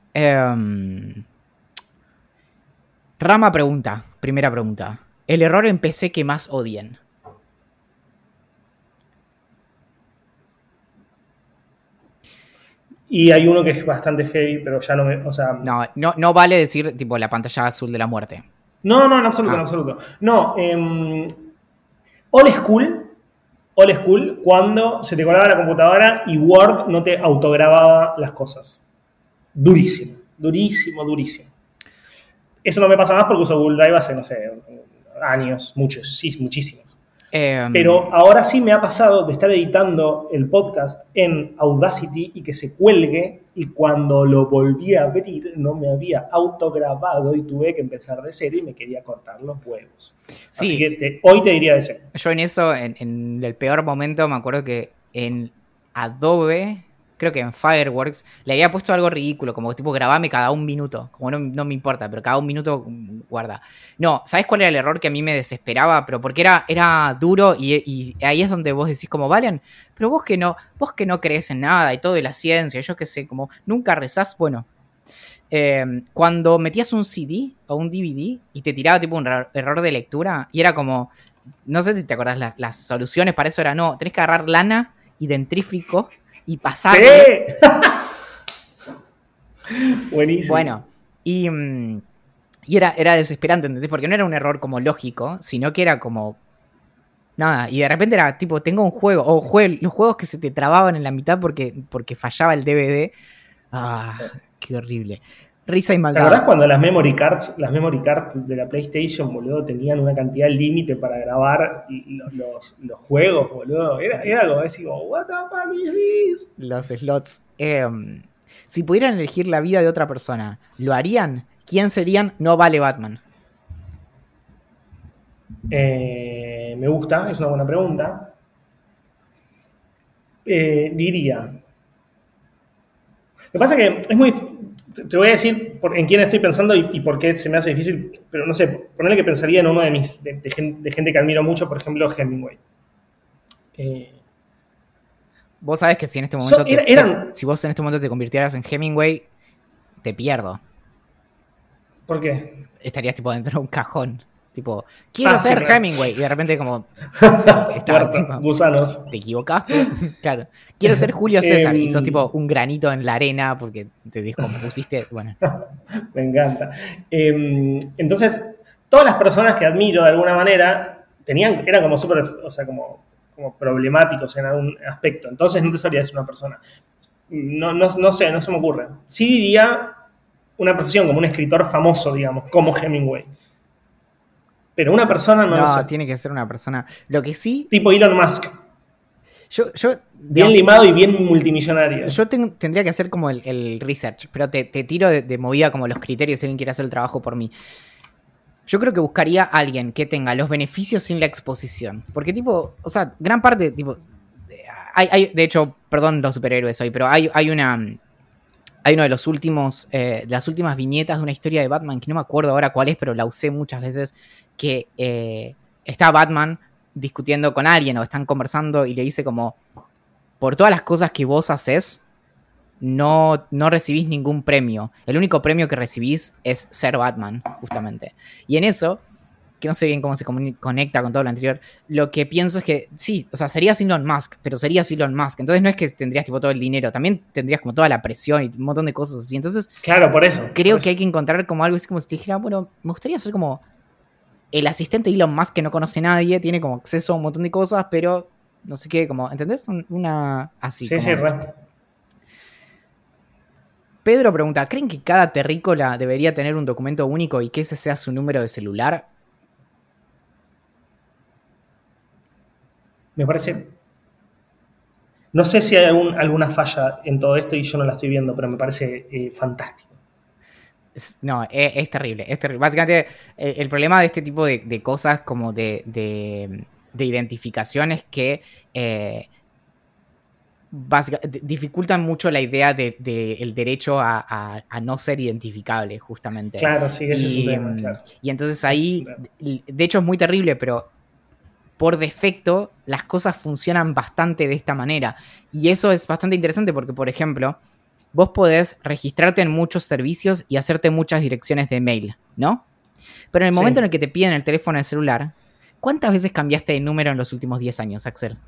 Eh, Rama pregunta, primera pregunta. El error en PC que más odien. Y hay uno que es bastante heavy, pero ya no me. O sea. No, No, no, no vale decir tipo la pantalla azul de la muerte. no, en absoluto, Ah. en absoluto. No, em, old school. Old school, cuando se te colaba la computadora y Word no te autogrababa las cosas. Durísimo, durísimo, durísimo. Eso no me pasa más porque uso Google Drive hace, no sé, años, muchos, sí, muchísimos. Eh, Pero ahora sí me ha pasado de estar editando el podcast en Audacity y que se cuelgue y cuando lo volví a abrir no me había autograbado y tuve que empezar de cero y me quería cortar los huevos. Sí. Así que te- hoy te diría de cero. Yo en eso, en, en el peor momento, me acuerdo que en Adobe, creo que en Fireworks, le había puesto algo ridículo, como tipo grabame cada un minuto. Como no, no me importa, pero cada un minuto mm, guarda. No, ¿sabes cuál era el error que a mí me desesperaba? Pero porque era, era duro y, ahí es donde vos decís como, Valen, pero vos que no, vos que no crees en nada y todo de la ciencia, yo qué sé, como nunca rezás, bueno. eh, cuando metías un CD o un DVD y te tiraba tipo un error- de lectura y era como, no sé si te acordás, la- las soluciones para eso era no, tenés que agarrar lana y dentrífico y pasar. ¡Sí! Buenísimo. Bueno, y, mm, y era, era desesperante, ¿entendés? Porque no era un error como lógico, sino que era como. Nada, y de repente era tipo, tengo un juego, o jue- los juegos que se te trababan en la mitad porque, porque fallaba el DVD. Ah, qué horrible. Risa y ¿Te maldad. acordás cuando las memory cards, las memory cards de la PlayStation, boludo, tenían una cantidad límite para grabar los, los- los juegos, boludo? Era, era algo así como, what the fuck is this? los slots. Em, si pudieran elegir la vida de otra persona, ¿lo harían? ¿Quién serían? No vale Batman. Eh, me gusta, es una buena pregunta. Eh, diría. Lo que pasa es que es muy. Te- voy a decir por- en quién estoy pensando y, y por qué se me hace difícil, pero no sé, ponerle que pensaría en uno de mis. de, de gen- de gente que admiro mucho, por ejemplo, Hemingway. Eh, Vos sabés que si en este momento. So- te- era- te- eran- si vos en este momento te convirtieras en Hemingway, te pierdo. ¿Por qué? Estarías tipo dentro de un cajón. Tipo, quiero Ah, ser. Hemingway. Y de repente, como. está, tipo, gusanos. ¿Te equivocaste? claro. Quiero ser Julio César. y sos Em. tipo un granito en la arena porque te descompusiste. Bueno. Me encanta. Eh, entonces, todas las personas que admiro de alguna manera tenían, eran como súper, o sea, como, como problemáticos en algún aspecto. Entonces no te sabría decir una persona. No, no, no sé, no se me ocurre. Sí diría una profesión como un escritor famoso, digamos, como Hemingway. Pero una persona no, No, lo sé. tiene que ser una persona. Lo que sí. Tipo Elon Musk. Yo, yo, Bien digamos, limado y bien multimillonario. Yo ten- tendría que hacer como el, el research, pero te, te tiro de, de movida como los criterios si alguien quiere hacer el trabajo por mí. Yo creo que buscaría a alguien que tenga los beneficios sin la exposición. Porque, tipo, o sea, gran parte, tipo. Hay, hay- de hecho, perdón los superhéroes hoy, pero hay, hay una. Hay uno de los últimos. eh, las últimas viñetas de una historia de Batman, que no me acuerdo ahora cuál es, pero la usé muchas veces. Que eh, está Batman discutiendo con alguien o están conversando y le dice como. Por todas las cosas que vos haces, no, no recibís ningún premio. El único premio que recibís es ser Batman, justamente. Y en eso, que no sé bien cómo se conecta con todo lo anterior, lo que pienso es que sí, o sea, serías Elon Musk, pero serías Elon Musk. Entonces no es que tendrías tipo todo el dinero, también tendrías como toda la presión y un montón de cosas así. Entonces Claro, por eso. creo por que hay que encontrar como algo así como si te dijera, bueno, me gustaría ser como el asistente de Elon Musk que no conoce a nadie, tiene como acceso a un montón de cosas, pero no sé qué, como, ¿entendés? Un- Una así. Sí, como- sí, re. Pedro pregunta, ¿creen que cada terrícola debería tener un documento único y que ese sea su número de celular? Me parece. No sé si hay algún- alguna falla en todo esto y yo no la estoy viendo, pero me parece eh, fantástico. No, es, es terrible, es terrible. Básicamente, eh, el problema de este tipo de, de cosas como de, de, de identificación es que eh, básica- dificultan mucho la idea del de, el derecho a, a- a no ser identificable, justamente. Claro, sí, ese es un tema, claro. y entonces ahí, de hecho es muy terrible, pero por defecto las cosas funcionan bastante de esta manera. Y eso es bastante interesante porque, por ejemplo, vos podés registrarte en muchos servicios y hacerte muchas direcciones de mail, ¿no? Pero en el Sí. momento en el que te piden el teléfono de celular, ¿cuántas veces cambiaste de número en los últimos 10 años, Axel?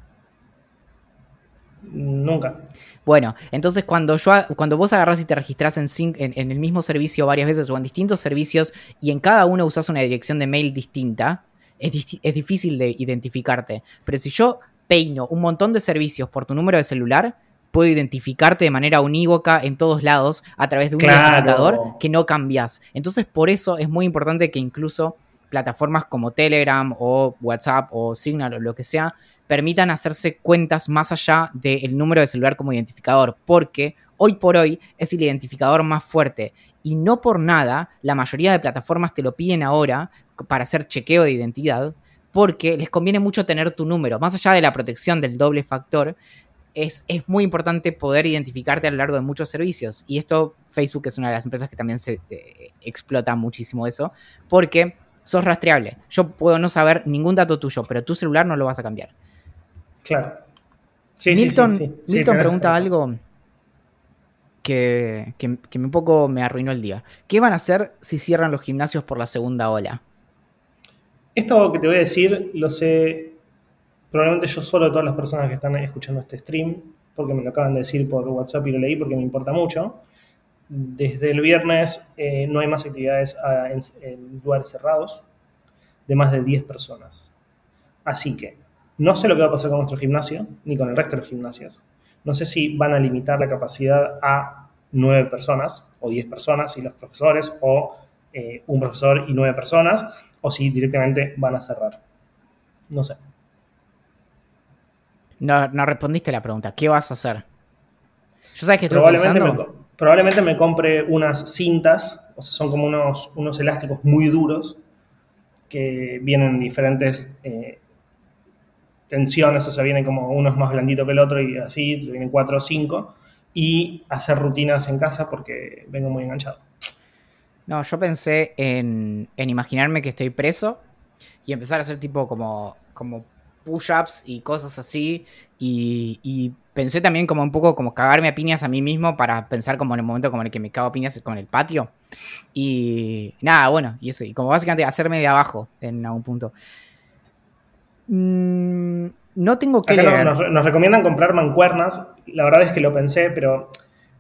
Nunca. Bueno, entonces cuando yo cuando vos agarrás y te registrás en, en el mismo servicio varias veces o en distintos servicios y en cada uno usás una dirección de mail distinta, es, es difícil de identificarte. Pero si yo peino un montón de servicios por tu número de celular, puedo identificarte de manera unívoca en todos lados a través de un Claro. identificador que no cambias. Entonces por eso es muy importante que incluso plataformas como Telegram o WhatsApp o Signal o lo que sea permitan hacerse cuentas más allá del número de celular como identificador, porque hoy por hoy es el identificador más fuerte y no por nada la mayoría de plataformas te lo piden ahora para hacer chequeo de identidad, porque les conviene mucho tener tu número, más allá de la protección del doble factor. Es, es muy importante poder identificarte a lo largo de muchos servicios. Y esto, Facebook es una de las empresas que también se eh, explota muchísimo eso, porque sos rastreable. Yo puedo no saber ningún dato tuyo, pero tu celular no lo vas a cambiar. Claro. Sí, Milton, sí, sí. Milton pregunta algo que, un poco me arruinó el día. ¿Qué van a hacer si cierran los gimnasios por la segunda ola? Esto que te voy a decir lo sé probablemente yo solo de todas las personas que están escuchando este stream, porque me lo acaban de decir por WhatsApp y lo leí porque me importa mucho. Desde el viernes eh, no hay más actividades en, en lugares cerrados de más de 10 personas. Así que no sé lo que va a pasar con nuestro gimnasio, ni con el resto de los gimnasios. No sé si van a limitar la capacidad a 9 personas o 10 personas y los profesores, o eh, un profesor y 9 personas, o si directamente van a cerrar. No sé. No, no respondiste la pregunta. ¿Qué vas a hacer? Yo sabes que estoy Probablemente me, pensando. co- probablemente me compre unas cintas, o sea, son como unos, unos elásticos muy duros que vienen en diferentes eh, tensiones, o sea, vienen como uno es más blandito que el otro y así, vienen cuatro o cinco, y hacer rutinas en casa porque vengo muy enganchado. No, yo pensé en, en imaginarme que estoy preso y empezar a hacer tipo como, como push-ups y cosas así. Y, pensé también como un poco como cagarme a piñas a mí mismo para pensar como en el momento como en el que me cago a piñas con el patio. Y nada, bueno, y eso. Y como básicamente hacerme de abajo en algún punto. Mm, no tengo que leer. Nos, recomiendan comprar mancuernas. La verdad es que lo pensé, pero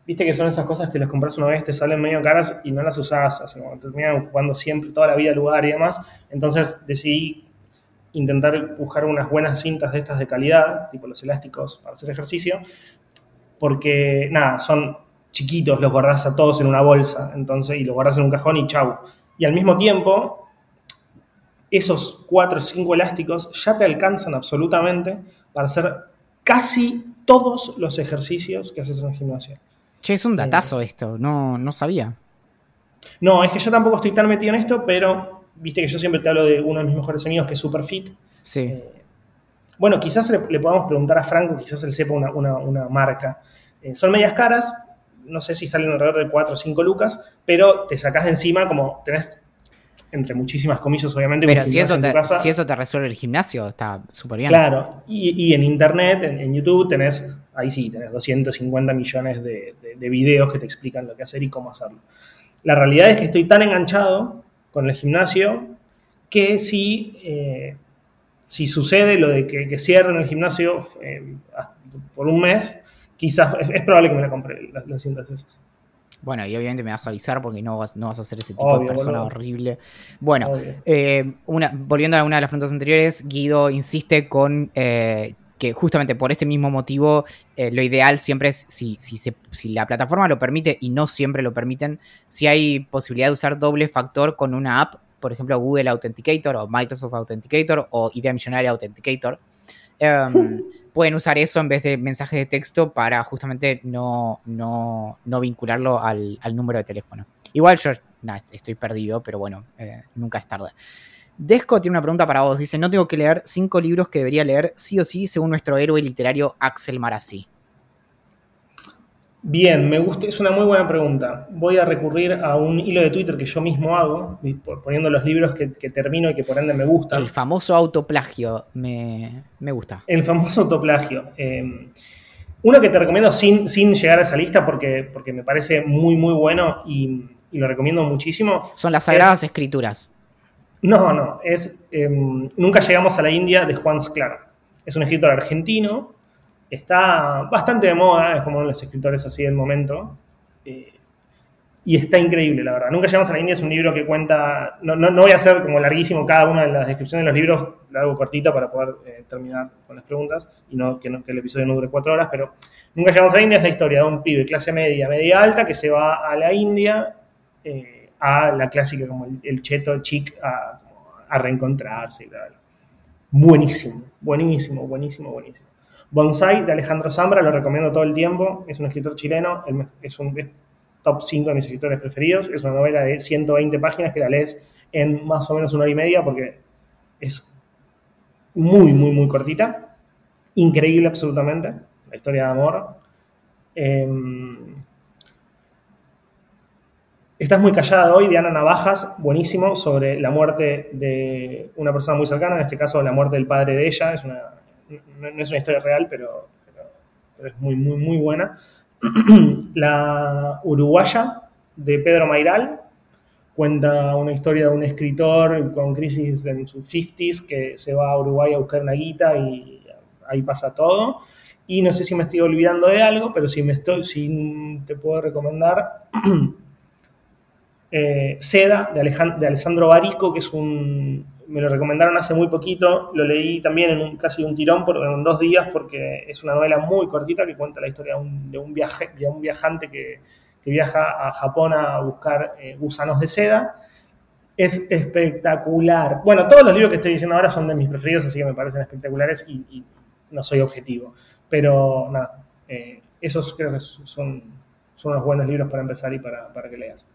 viste que son esas cosas que las compras una vez, te salen medio caras y no las usás, así como terminan jugando siempre toda la vida al lugar y demás. Entonces decidí intentar buscar unas buenas cintas de estas de calidad, tipo los elásticos para hacer ejercicio, porque nada, son chiquitos, los guardás a todos en una bolsa, entonces, y los guardás en un cajón y chau. Y al mismo tiempo, esos cuatro o cinco elásticos ya te alcanzan absolutamente para hacer casi todos los ejercicios que haces en el gimnasio. Che, es un eh, datazo esto, no, no sabía. No, es que yo tampoco estoy tan metido en esto, pero viste que yo siempre te hablo de uno de mis mejores amigos que es Superfit. Sí. Eh, bueno, quizás le, podamos preguntar a Franco, quizás él sepa una, marca. Eh, son medias caras, no sé si salen alrededor de 4 o 5 lucas, pero te sacás de encima como tenés entre muchísimas comillas, obviamente. Pero si eso, te, si eso te resuelve el gimnasio, está súper bien. Claro, y, en internet, en, YouTube, tenés, ahí sí, tenés 250 millones de, videos que te explican lo que hacer y cómo hacerlo. La realidad es que estoy tan enganchado con el gimnasio que si, eh, si sucede lo de que, cierren el gimnasio eh, por un mes, quizás es, probable que me la compre las, las cintas esas. Bueno, y obviamente me vas a avisar porque no vas, no vas a ser ese tipo de persona horrible. Bueno, eh, una, volviendo a una de las preguntas anteriores, Guido insiste con eh, que justamente por este mismo motivo, eh, lo ideal siempre es, si, si, si, la plataforma lo permite y no siempre lo permiten, si hay posibilidad de usar doble factor con una app, por ejemplo Google Authenticator o Microsoft Authenticator o Idea Millonaria Authenticator, Em, pueden usar eso en vez de mensajes de texto para justamente no, no, vincularlo al, número de teléfono. Igual yo estoy perdido, pero bueno, eh, nunca es tarde. Desco tiene una pregunta para vos. Dice, no tengo que leer cinco libros que debería leer sí o sí según nuestro héroe literario Axel Marazzi. Bien, me gusta, es una muy buena pregunta. Voy a recurrir a un hilo de Twitter que yo mismo hago, poniendo los libros que, termino y que por ende me gustan. El famoso autoplagio, me, gusta. El famoso autoplagio. Eh, uno que te recomiendo sin, sin llegar a esa lista porque, porque me parece muy, muy bueno y, lo recomiendo muchísimo. Son las Sagradas Escrituras. No, no, es em, Nunca llegamos a la India de Juan Sclar. Es un escritor argentino está bastante de moda, es como los escritores así del momento. Eh, y está increíble, la verdad. Nunca llegamos a la India es un libro que cuenta. No, no, voy a hacer como larguísimo cada una de las descripciones de los libros, lo hago cortito para poder eh, terminar con las preguntas y no que, el episodio no dure cuatro horas, pero Nunca llegamos a la India es la historia de un pibe clase media, media alta, que se va a la India, eh, a la clásica como el, cheto chic, a, reencontrarse y tal. Buenísimo, buenísimo, buenísimo, buenísimo. Bonsai de Alejandro Zambra, lo recomiendo todo el tiempo. Es un escritor chileno, es un top 5 de mis escritores preferidos. Es una novela de 120 páginas que la lees en más o menos una hora y media porque es muy, muy, muy cortita. Increíble absolutamente. La historia de amor. Em, Estás muy callada hoy de Ana Navajas, buenísimo, sobre la muerte de una persona muy cercana, en este caso la muerte del padre de ella. Es una no, es una historia real, pero, es muy, muy, muy buena. la Uruguaya de Pedro Mairal cuenta una historia de un escritor con crisis en sus 50s que se va a Uruguay a buscar una guita y ahí pasa todo. Y no sé si me estoy olvidando de algo, pero si, me estoy, si te puedo recomendar eh, Seda de, de Alessandro Barico, que es un, me lo recomendaron hace muy poquito, lo leí también en un, casi un tirón, por, en dos días, porque es una novela muy cortita que cuenta la historia de un, viaje, de un viajante que, viaja a Japón a buscar eh, gusanos de seda. Es espectacular. Bueno, todos los libros que estoy diciendo ahora son de mis preferidos, así que me parecen espectaculares y, no soy objetivo. Pero nada, eh, esos creo que son, son unos buenos libros para empezar y para, para que leas.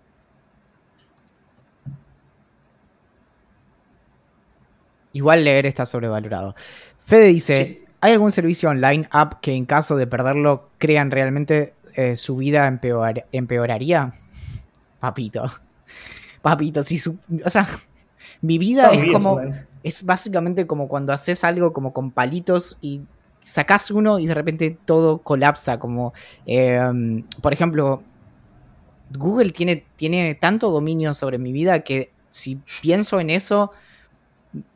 Igual leer está sobrevalorado. Fede dice, ¿hay algún servicio online, app, que en caso de perderlo crean realmente eh, su vida empeoraría? Papito. Papito, si su... O sea, mi vida es como... es básicamente como cuando haces algo como con palitos y sacás uno y de repente todo colapsa. Como, em, por ejemplo, Google tiene, tiene tanto dominio sobre mi vida que si pienso en eso,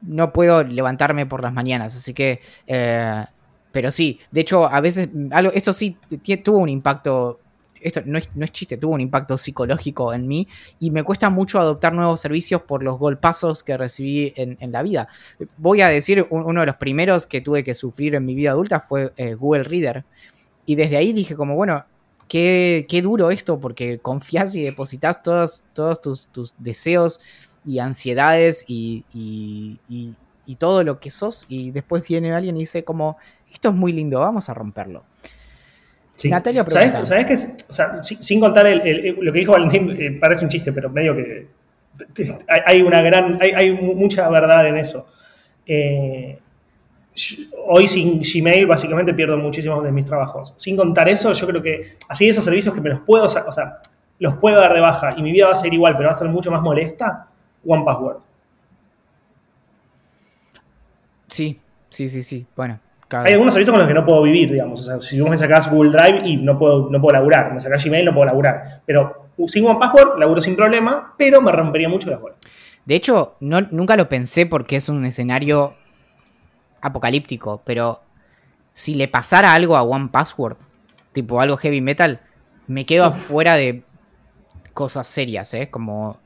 no puedo levantarme por las mañanas. Así que, eh, pero sí, de hecho, a veces, esto sí tuvo un impacto esto no es, chiste, tuvo un impacto psicológico en mí y me cuesta mucho adoptar nuevos servicios por los golpazos que recibí en, la vida. Voy a decir, uno de los primeros que tuve que sufrir en mi vida adulta fue eh, Google Reader. Y desde ahí dije como, bueno, qué, duro esto porque confías y depositas todos, todos tus, deseos y ansiedades y, y todo lo que sos y después viene alguien y dice como, esto es muy lindo, vamos a romperlo. Natalia ¿Sabes, ¿Sabes que, sin, contar lo que dijo Valentín, eh, parece un chiste, pero medio que hay, una gran, hay, mucha verdad en eso. Eh, hoy sin Gmail básicamente pierdo muchísimos de mis trabajos. Sin contar eso, yo creo que así esos servicios que me los puedo, o sea, los puedo dar de baja y mi vida va a ser igual, pero va a ser mucho más molesta, One Password. Sí, sí, sí, sí. Bueno, hay algunos servicios con los que no puedo vivir, digamos. O sea, si vos me sacás Google Drive y no puedo, no puedo laburar, me sacás Gmail, no puedo laburar. Pero sin One Password, laburo sin problema, pero me rompería mucho la bolas. De hecho, no, nunca lo pensé porque es un escenario apocalíptico, pero si le pasara algo a One Password, tipo algo heavy metal, me quedo afuera de cosas serias, ¿eh? Como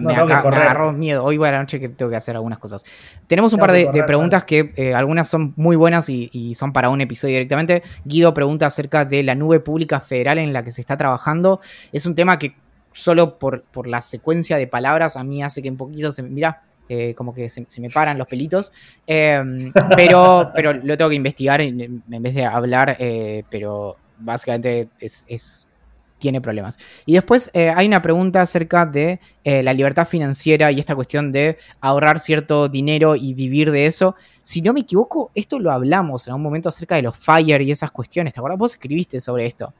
me, agarró miedo. Hoy a la noche que tengo que hacer algunas cosas. Tenemos un par de, preguntas que eh, algunas son muy buenas y, son para un episodio directamente. Guido pregunta acerca de la nube pública federal en la que se está trabajando. Es un tema que solo por, por la secuencia de palabras a mí hace que un poquito se... Mira, eh, como que se, me paran los pelitos. Em, pero, pero lo tengo que investigar en, vez de hablar, eh, pero básicamente es tiene problemas. Y después eh, hay una pregunta acerca de eh, la libertad financiera y esta cuestión de ahorrar cierto dinero y vivir de eso. Si no me equivoco, esto lo hablamos en un momento acerca de los FIRE y esas cuestiones. ¿Te acuerdas? Vos escribiste sobre esto.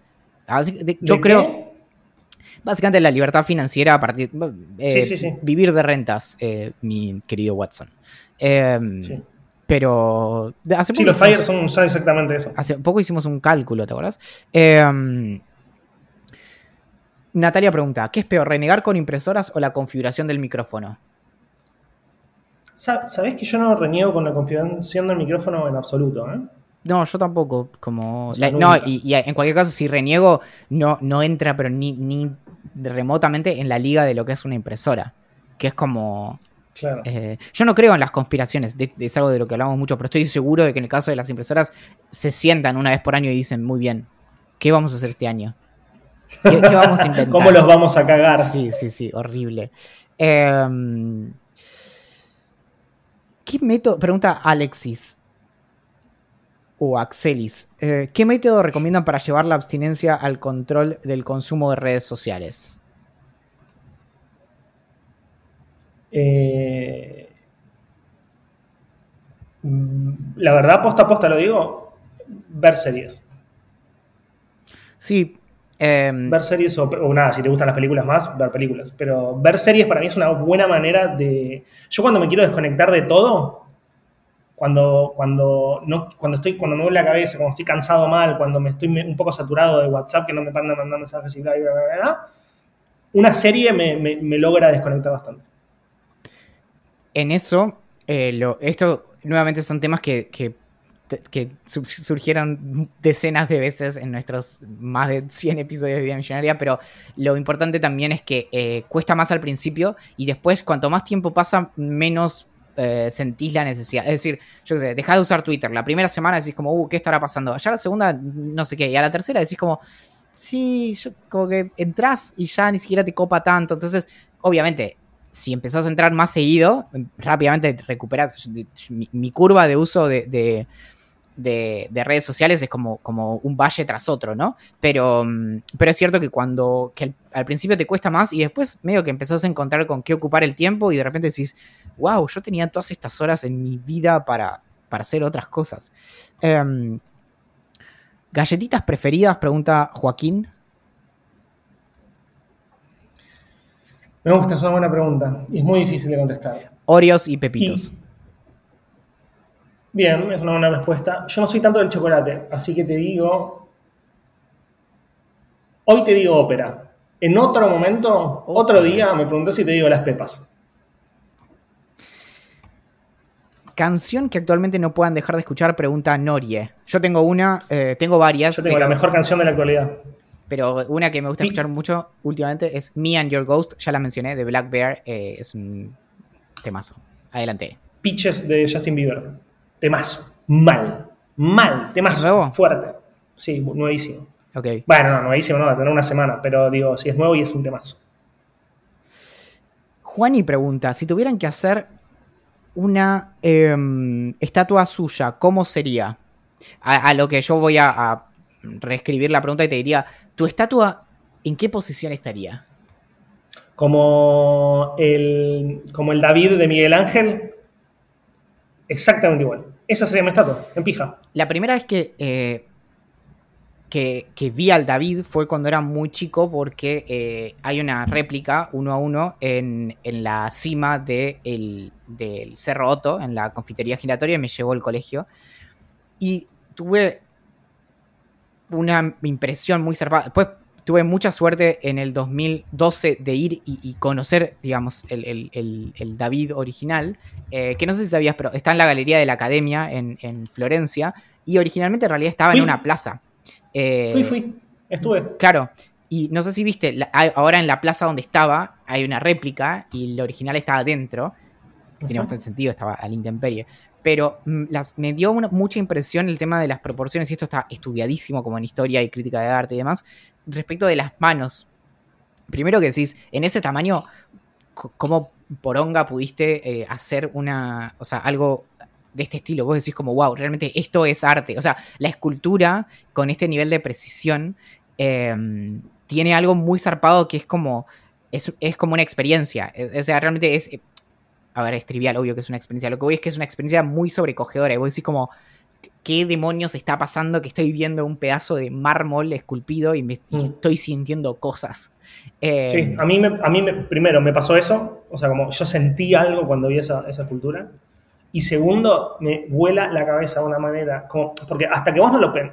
yo creo... Básicamente la libertad financiera a partir... Eh, vivir de rentas, mi querido Watson. Em, pero... Hace sí, los FIRE son, son, exactamente eso. Hace poco hicimos un cálculo, ¿te acuerdas? Eh, Natalia pregunta, ¿qué es peor, renegar con impresoras o la configuración del micrófono? Sabes que yo no reniego con la configuración del micrófono en absoluto, ¿eh? No, yo tampoco. Como. no, y, en cualquier caso, si reniego, no, no entra, pero ni, ni remotamente en la liga de lo que es una impresora. Que es como. Claro. Eh, yo no creo en las conspiraciones, es algo de lo que hablamos mucho, pero estoy seguro de que en el caso de las impresoras se sientan una vez por año y dicen, muy bien, ¿qué vamos a hacer este año? ¿Qué, vamos a inventar? ¿Cómo los vamos a cagar? Sí, sí, sí, horrible. Em, ¿Qué método? Pregunta Alexis o Axelis. Eh, ¿Qué método recomiendan para llevar la abstinencia al control del consumo de redes sociales? Eh, mm, la verdad, posta a posta lo digo, ver series. Sí, Em, ver series o, nada, si te gustan las películas más, ver películas. Pero ver series para mí es una buena manera de. Yo cuando me quiero desconectar de todo, cuando, cuando, no, cuando, estoy, cuando me duele la cabeza, cuando estoy cansado mal, cuando me estoy un poco saturado de WhatsApp, que no me paran mandando mensajes y bla, bla, bla, una serie me, logra desconectar bastante. En eso, eh, esto nuevamente son temas que que surgieron decenas de veces en nuestros más de 100 episodios de Vida Millonaria, pero lo importante también es que eh, cuesta más al principio y después cuanto más tiempo pasa, menos eh, sentís la necesidad. Es decir, yo qué sé, dejás de usar Twitter. La primera semana decís como, uh, ¿qué estará pasando? Ya la segunda, no sé qué. Y a la tercera decís como, sí, yo, como que entras y ya ni siquiera te copa tanto. Entonces, obviamente, si empezás a entrar más seguido, rápidamente recuperas. Mi, curva de uso de, redes sociales es como, como un valle tras otro, ¿no? Pero, mm, pero es cierto que cuando que al, principio te cuesta más y después medio que empezás a encontrar con qué ocupar el tiempo y de repente decís, wow, yo tenía todas estas horas en mi vida para, para hacer otras cosas. Em, ¿Galletitas preferidas? Pregunta Joaquín. Me gusta, es una buena pregunta. Y es muy difícil de contestar. Oreos y pepitos. Y- Bien, es una buena respuesta. Yo no soy tanto del chocolate, así que te digo. Hoy te digo ópera. En otro momento, otro día, me pregunté si te digo las pepas. Canción que actualmente no puedan dejar de escuchar, pregunta Norie. Yo tengo una, eh, tengo varias, Yo tengo pero, la mejor canción de la actualidad. pero una que me gusta escuchar mucho últimamente es Me and Your Ghost, ya la mencioné, de Black Bear, eh, es un temazo. Adelante. Pitches de Justin Bieber. Temazo. Mal. Mal. Temazo. Fuerte. Sí, nuevísimo. Ok. Bueno, no, nuevísimo no, va a tener una semana, pero digo, si es nuevo y es un temazo. Juani pregunta, si tuvieran que hacer una em, estatua suya, ¿cómo sería? A, a lo que yo voy a, a reescribir la pregunta y te diría, ¿tu estatua en qué posición estaría? Como el, como el David de Miguel Ángel. Exactamente igual. Esa sería mi estatua, en pija. La primera vez que, eh, que, que vi al David fue cuando era muy chico porque eh, hay una réplica uno a uno en, en la cima de el- del Cerro Otto, en la confitería giratoria, me llevó el colegio. Y tuve una impresión muy zarpada. Después tuve mucha suerte en el 2012 de ir y, y conocer, digamos, el, el- el- el David original, eh, que no sé si sabías, pero está en la Galería de la Academia en, en Florencia, y originalmente en realidad estaba Fui. en una plaza. Eh, Fui, fui. Estuve. Claro, y no sé si viste, la- ahora en la plaza donde estaba hay una réplica y el original estaba adentro, que tiene bastante sentido, estaba al intemperie. Pero mm, las, me dio una- mucha impresión el tema de las proporciones, y esto está estudiadísimo como en historia y crítica de arte y demás, respecto de las manos. Primero que decís, en ese tamaño, ¿cómo poronga pudiste eh, hacer una, o sea, algo de este estilo? Vos decís como, wow, realmente esto es arte. O sea, la escultura con este nivel de precisión eh, tiene algo muy zarpado que es como, es, es como una experiencia. Eh, O sea, realmente es, a ver, es trivial, obvio que es una experiencia. Lo que voy es que es una experiencia muy sobrecogedora. Y vos decís como, ¿qué demonios está pasando que estoy viendo un pedazo de mármol esculpido y, me, y Mm. estoy sintiendo cosas? Eh, Sí, a mí, me, a mí me- primero me pasó eso, o sea, como yo sentí algo cuando vi esa, esa escultura, y segundo, me vuela la cabeza de una manera, como, porque hasta que vos no lo pen,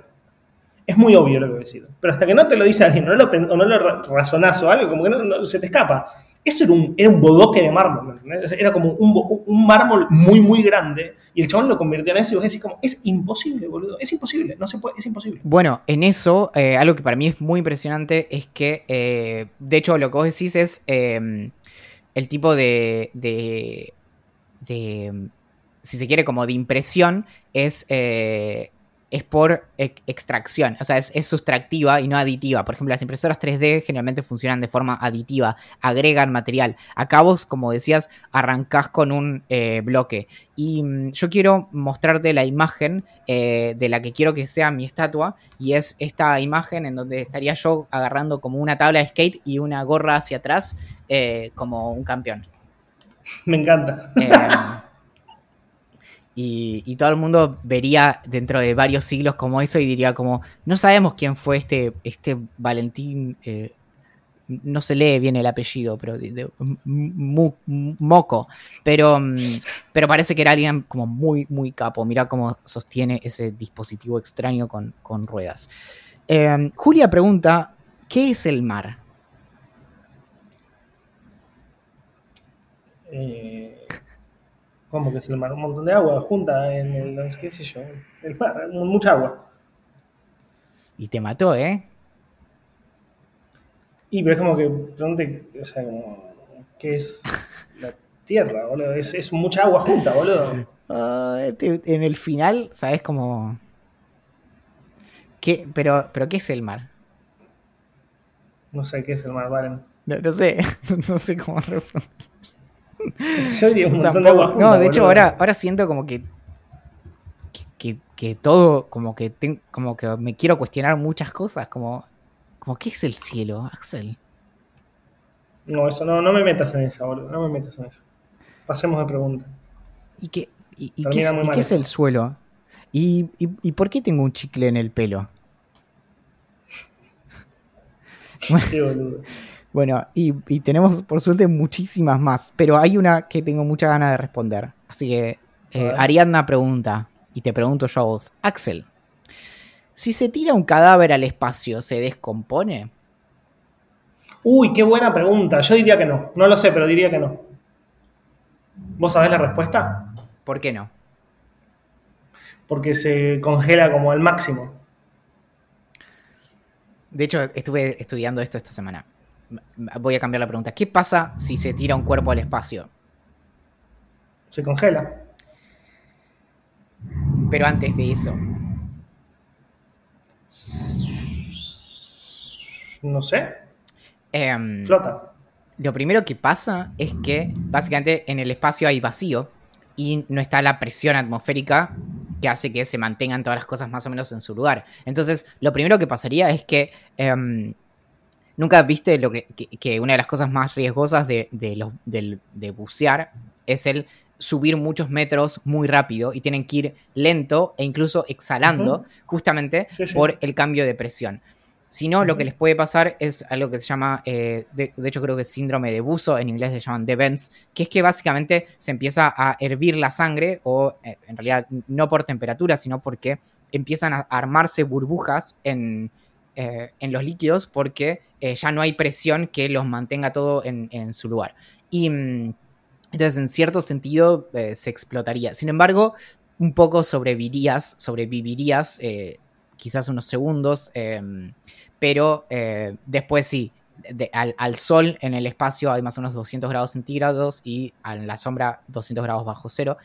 es muy obvio lo que voy a decir, pero hasta que no te lo dice alguien, no lo o no lo ra- razonás o algo, como que no, no- se te escapa. Eso era un, era un bodoque de mármol, ¿me entendés? Era como un, un mármol muy, muy grande, y el chabón lo convirtió en eso, y vos decís como, es imposible, boludo, es imposible, no es imposible. Bueno, en eso, eh, algo que para mí es muy impresionante es que, eh, de hecho, lo que vos decís es eh, el tipo de, de, de, si se quiere, como de impresión, es, eh, es por ex- extracción, o sea, es, es sustractiva y no aditiva. Por ejemplo, las impresoras 3D generalmente funcionan de forma aditiva, agregan material. Acá vos, como decías, arrancás con un eh, bloque. Y mm, yo quiero mostrarte la imagen eh, de la que quiero que sea mi estatua. Y es esta imagen en donde estaría yo agarrando como una tabla de skate y una gorra hacia atrás eh, como un campeón. Me encanta. Y, todo el mundo vería dentro de varios siglos como eso y diría como, no sabemos quién fue este, este Valentín, eh, no se lee bien el apellido, pero Moco, pero, mm, pero parece que era alguien como muy, muy capo. Mira cómo sostiene ese dispositivo extraño con, con ruedas. Eh, Julia pregunta, ¿qué es el mar? Eh, ¿Cómo que es el mar? Un montón de agua junta en el, qué sé yo, el mar, mucha agua. Y te mató, ¿eh? Y pero es como que, pregunte, o sea, como, ¿qué es la tierra, boludo? Es, es mucha agua junta, boludo. Ah, te- en el final, ¿sabes cómo? ¿Qué? Pero, pero ¿qué es el mar? No sé qué es el mar, Valen. No, no sé, no sé cómo responder. Yo diría un montón de agua junta. no, de hecho, boludo. ahora, ahora siento como que, que, que- todo, como que, ten- como que me quiero cuestionar muchas cosas, como, como ¿qué es el cielo, Axel? No, eso no, no me metas en esa, boludo. No me metas en eso. Pasemos de pregunta. ¿Y qué, y, y qué es, y qué es el suelo? ¿Y, y, y por qué tengo un chicle en el pelo? Qué boludo. Bueno, y, tenemos por suerte muchísimas más, pero hay una que tengo mucha ganas de responder. Así que eh, Ariadna pregunta, y te pregunto yo a vos, Axel, si se tira un cadáver al espacio, ¿se descompone? Uy, qué buena pregunta. Yo diría que no. No lo sé, pero diría que no. ¿Vos sabés la respuesta? ¿Por qué no? Porque se congela como al máximo. De hecho, estuve estudiando esto esta semana. Voy a cambiar la pregunta. ¿Qué pasa si se tira un cuerpo al espacio? Se congela. Pero antes de eso. No sé. Em, Flota. Lo primero que pasa es que básicamente en el espacio hay vacío y no está la presión atmosférica que hace que se mantengan todas las cosas más o menos en su lugar. Entonces, lo primero que pasaría es que em, nunca viste lo que, una de las cosas más riesgosas de, de, bucear es el subir muchos metros muy rápido y tienen que ir lento e incluso exhalando justamente por el cambio de presión. Si no, lo que les puede pasar es algo que se llama, eh, de, hecho creo que es síndrome de buzo, en inglés se llaman vents, que es que básicamente se empieza a hervir la sangre, o eh, en realidad no por temperatura, sino porque empiezan a armarse burbujas en, eh, los líquidos porque ya no hay presión que los mantenga todo en, en su lugar. Y mm, entonces, en cierto sentido, se explotaría. Sin embargo, un poco sobrevivirías, sobrevivirías quizás unos segundos, em, pero eh, después sí, al, sol en el espacio hay más o menos 200 grados centígrados y en la sombra 200 grados bajo cero.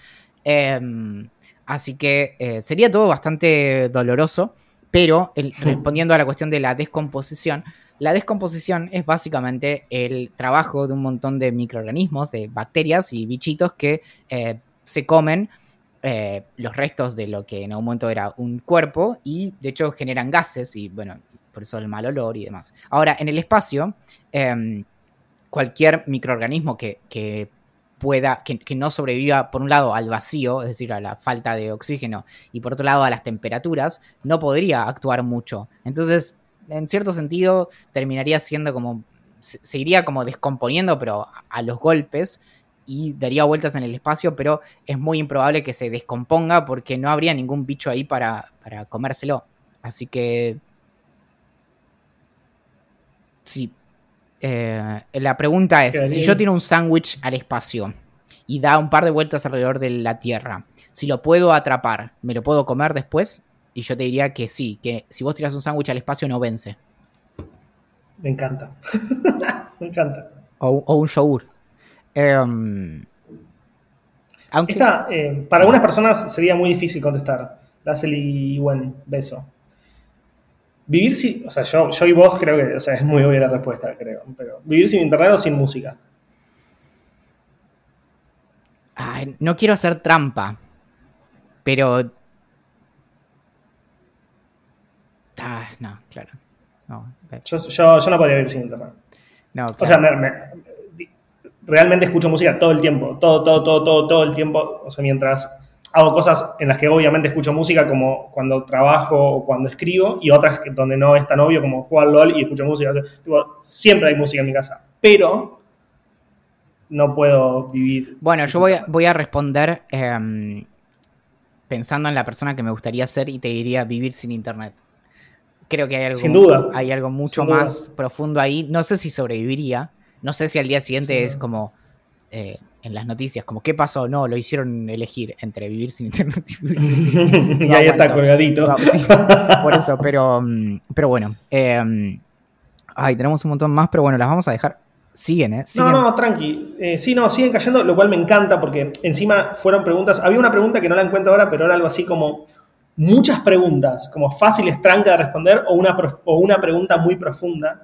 Em, así que eh, sería todo bastante doloroso, pero respondiendo a la cuestión de la descomposición, la descomposición es básicamente el trabajo de un montón de microorganismos, de bacterias y bichitos que eh, se comen eh, los restos de lo que en algún momento era un cuerpo y de hecho generan gases y bueno, por eso el mal olor y demás. Ahora, en el espacio, em, cualquier microorganismo que, pueda, que, no sobreviva por un lado al vacío, es decir, a la falta de oxígeno, y por otro lado a las temperaturas, no podría actuar mucho. Entonces, en cierto sentido, terminaría siendo como, se iría como descomponiendo, pero a los golpes, y daría vueltas en el espacio, pero es muy improbable que se descomponga porque no habría ningún bicho ahí para, comérselo. Así que... Sí. Eh, la pregunta es, si yo tiro un sándwich al espacio y da un par de vueltas alrededor de la Tierra, si lo puedo atrapar, ¿me lo puedo comer después? Y yo te diría que sí, que si vos tiras un sándwich al espacio no vence. Me encanta. Me encanta. O, o un yogur. Em, eh, para algunas personas sería muy difícil contestar. y buen beso. Vivir sin. O sea, yo, yo y vos creo que. O sea, es muy obvia la respuesta, creo. Pero, ¿vivir sin internet o sin música? no quiero hacer trampa. Pero. Ah, no, claro. yo, no podría vivir sin internet. No, O sea, me, realmente escucho música todo el tiempo, todo, todo, todo, todo, todo el tiempo, o sea, mientras hago cosas en las que obviamente escucho música como cuando trabajo o cuando escribo y otras que, donde no es tan obvio como jugar LOL y escucho música. siempre hay música en mi casa, pero no puedo vivir. Bueno, yo voy a, voy a responder em, pensando en la persona que me gustaría ser y te diría vivir sin internet. Creo que hay algo, sin duda. Hay algo mucho más profundo ahí. No sé si sobreviviría, no sé si al día siguiente es como eh, en las noticias, como qué pasó, no, lo hicieron elegir entre vivir sin internet y vivir sin y ahí está colgadito. por eso, pero, mm, pero bueno. Eh, ay, tenemos un montón más, pero bueno, las vamos a dejar. Siguen, ¿eh? No, no, tranqui. Eh, sí, no, siguen cayendo, lo cual me encanta porque encima fueron preguntas. Había una pregunta que no la encuentro ahora, pero era algo así como muchas preguntas, como fáciles, tranca de responder, o una, o una pregunta muy profunda.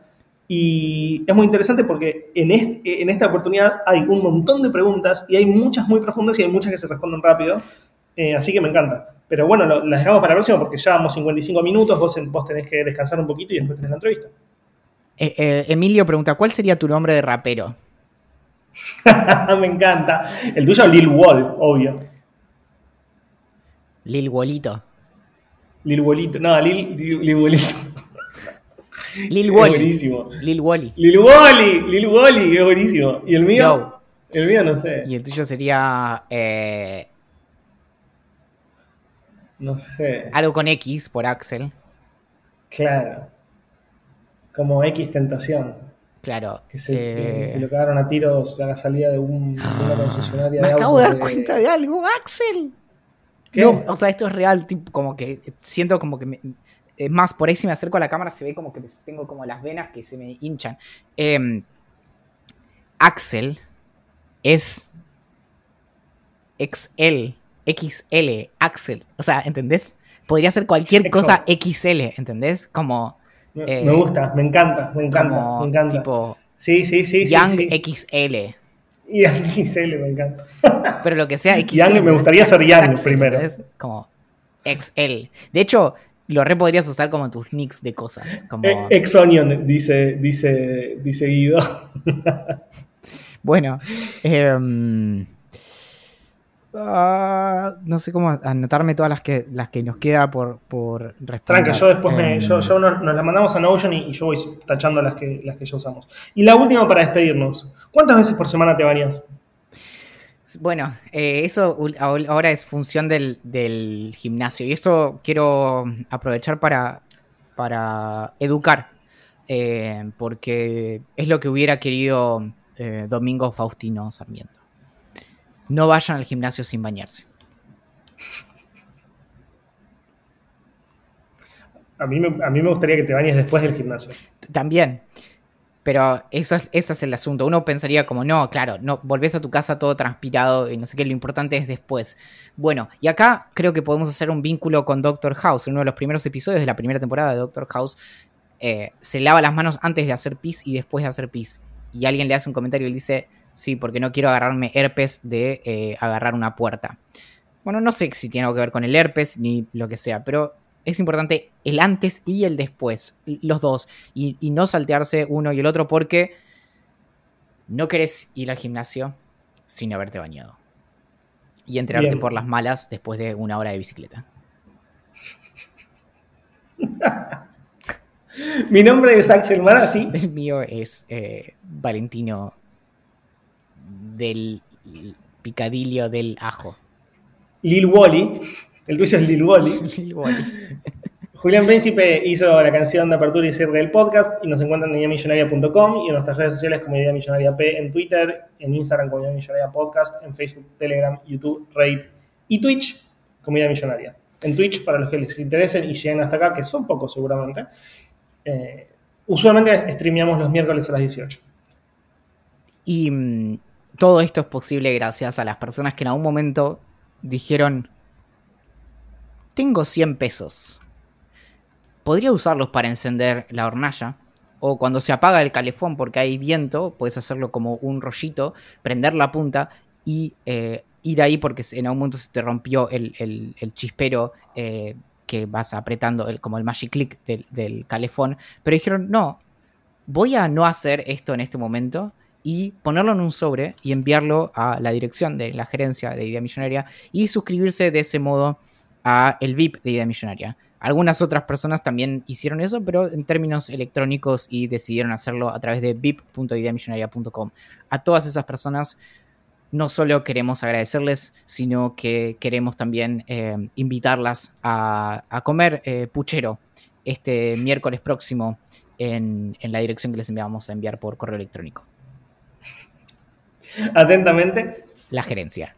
Y es muy interesante porque en, en esta oportunidad hay un montón de preguntas y hay muchas muy profundas y hay muchas que se responden rápido. Eh, así que me encanta. Pero bueno, las dejamos para la próxima porque ya vamos 55 minutos, vos, vos tenés que descansar un poquito y después tenés la entrevista. Eh, eh, Emilio pregunta, ¿cuál sería tu nombre de rapero? me encanta. El tuyo Lil Wall, obvio. Lil Wallito. Lil Wallito, no, Lil, Lil, Lil Wallito. Lil Es Wally. buenísimo. Lil Wally. Lil Wally, Lil Wally, es buenísimo. ¿Y el mío? El mío no sé. Y el tuyo sería eh, No sé. algo con X por Axel. Claro. Como X Tentación. Claro. Que, se, eh, que- que lo cagaron a tiros a la salida de, un, de una concesionaria me de acabo de dar cuenta de algo, Axel. ¿Qué? No, o sea, esto es real, tipo, como que siento como que me- es más, por ahí si me acerco a la cámara se ve como que tengo como las venas que se me hinchan. Em, Axel es XL, XL, Axel. O sea, ¿entendés? Podría ser cualquier Exo. cosa XL, ¿entendés? Como, Me, eh, me gusta, me encanta, me encanta, como me encanta. tipo sí, sí, sí, sí. Young sí. XL. Young XL, me encanta. Pero lo que sea XL. Young, me gustaría ser Young primero. Como XL. De hecho, lo re podrías usar como tus nicks de cosas. Como, Eh, Ex Onion, dice, dice, dice Guido. bueno. em, ah, no sé cómo anotarme todas las que, las que nos queda por, por responder. Tranca, yo después me, Em, yo, yo nos, nos la mandamos a Notion y, y yo voy tachando las que, las que ya usamos. Y la última para despedirnos. ¿Cuántas veces por semana te bañas? Bueno, eh, eso ahora es función del, del gimnasio. Y esto quiero aprovechar para, para educar. eh, porque es lo que hubiera querido eh, Domingo Faustino Sarmiento. No vayan al gimnasio sin bañarse. A mí, me, a mí me gustaría que te bañes después del gimnasio. También. Pero eso es, ese es el asunto. Uno pensaría como, no, claro, no, volvés a tu casa todo transpirado y no sé qué, lo importante es después. Bueno, y acá creo que podemos hacer un vínculo con Doctor House. En uno de los primeros episodios de la primera temporada de Doctor House, eh, se lava las manos antes de hacer pis y después de hacer pis. Y alguien le hace un comentario y dice, sí, porque no quiero agarrarme herpes de eh, agarrar una puerta. Bueno, no sé si tiene algo que ver con el herpes ni lo que sea, pero es importante el antes y el después, los dos, y, y no saltearse uno y el otro porque no querés ir al gimnasio sin haberte bañado. Y enterarte Bien. por las malas después de una hora de bicicleta. Mi nombre es Axel Mara, sí. El mío es eh, Valentino del picadillo del ajo. Lil Wally. El tuyo es Lil Wally. Lil Wally. Julián Príncipe hizo la canción de apertura y cierre del podcast y nos encuentran en ideamillonaria.com y en nuestras redes sociales como Idea Millonaria P en Twitter, en Instagram como Idea Millonaria Podcast, en Facebook, Telegram, YouTube, Reddit y Twitch como Idea Millonaria. En Twitch, para los que les interesen y lleguen hasta acá, que son pocos seguramente, eh, usualmente streameamos los miércoles a las 18. Y mm, todo esto es posible gracias a las personas que en algún momento dijeron, tengo 100 pesos. Podría usarlos para encender la hornalla. O cuando se apaga el calefón porque hay viento, puedes hacerlo como un rollito, prender la punta y eh, ir ahí porque en algún momento se te rompió el, chispero eh, que vas apretando, como el magic click del, del calefón. Pero dijeron, no, voy a no hacer esto en este momento y ponerlo en un sobre y enviarlo a la dirección de la gerencia de Idea Millonaria y suscribirse de ese modo a el VIP de Idea Millonaria. Algunas otras personas también hicieron eso, pero en términos electrónicos y decidieron hacerlo a través de vip.ideamillonaria.com. A todas esas personas no solo queremos agradecerles, sino que queremos también eh, invitarlas a, a comer eh, puchero este miércoles próximo en, en la dirección que les enviamos a enviar por correo electrónico. Atentamente, La gerencia.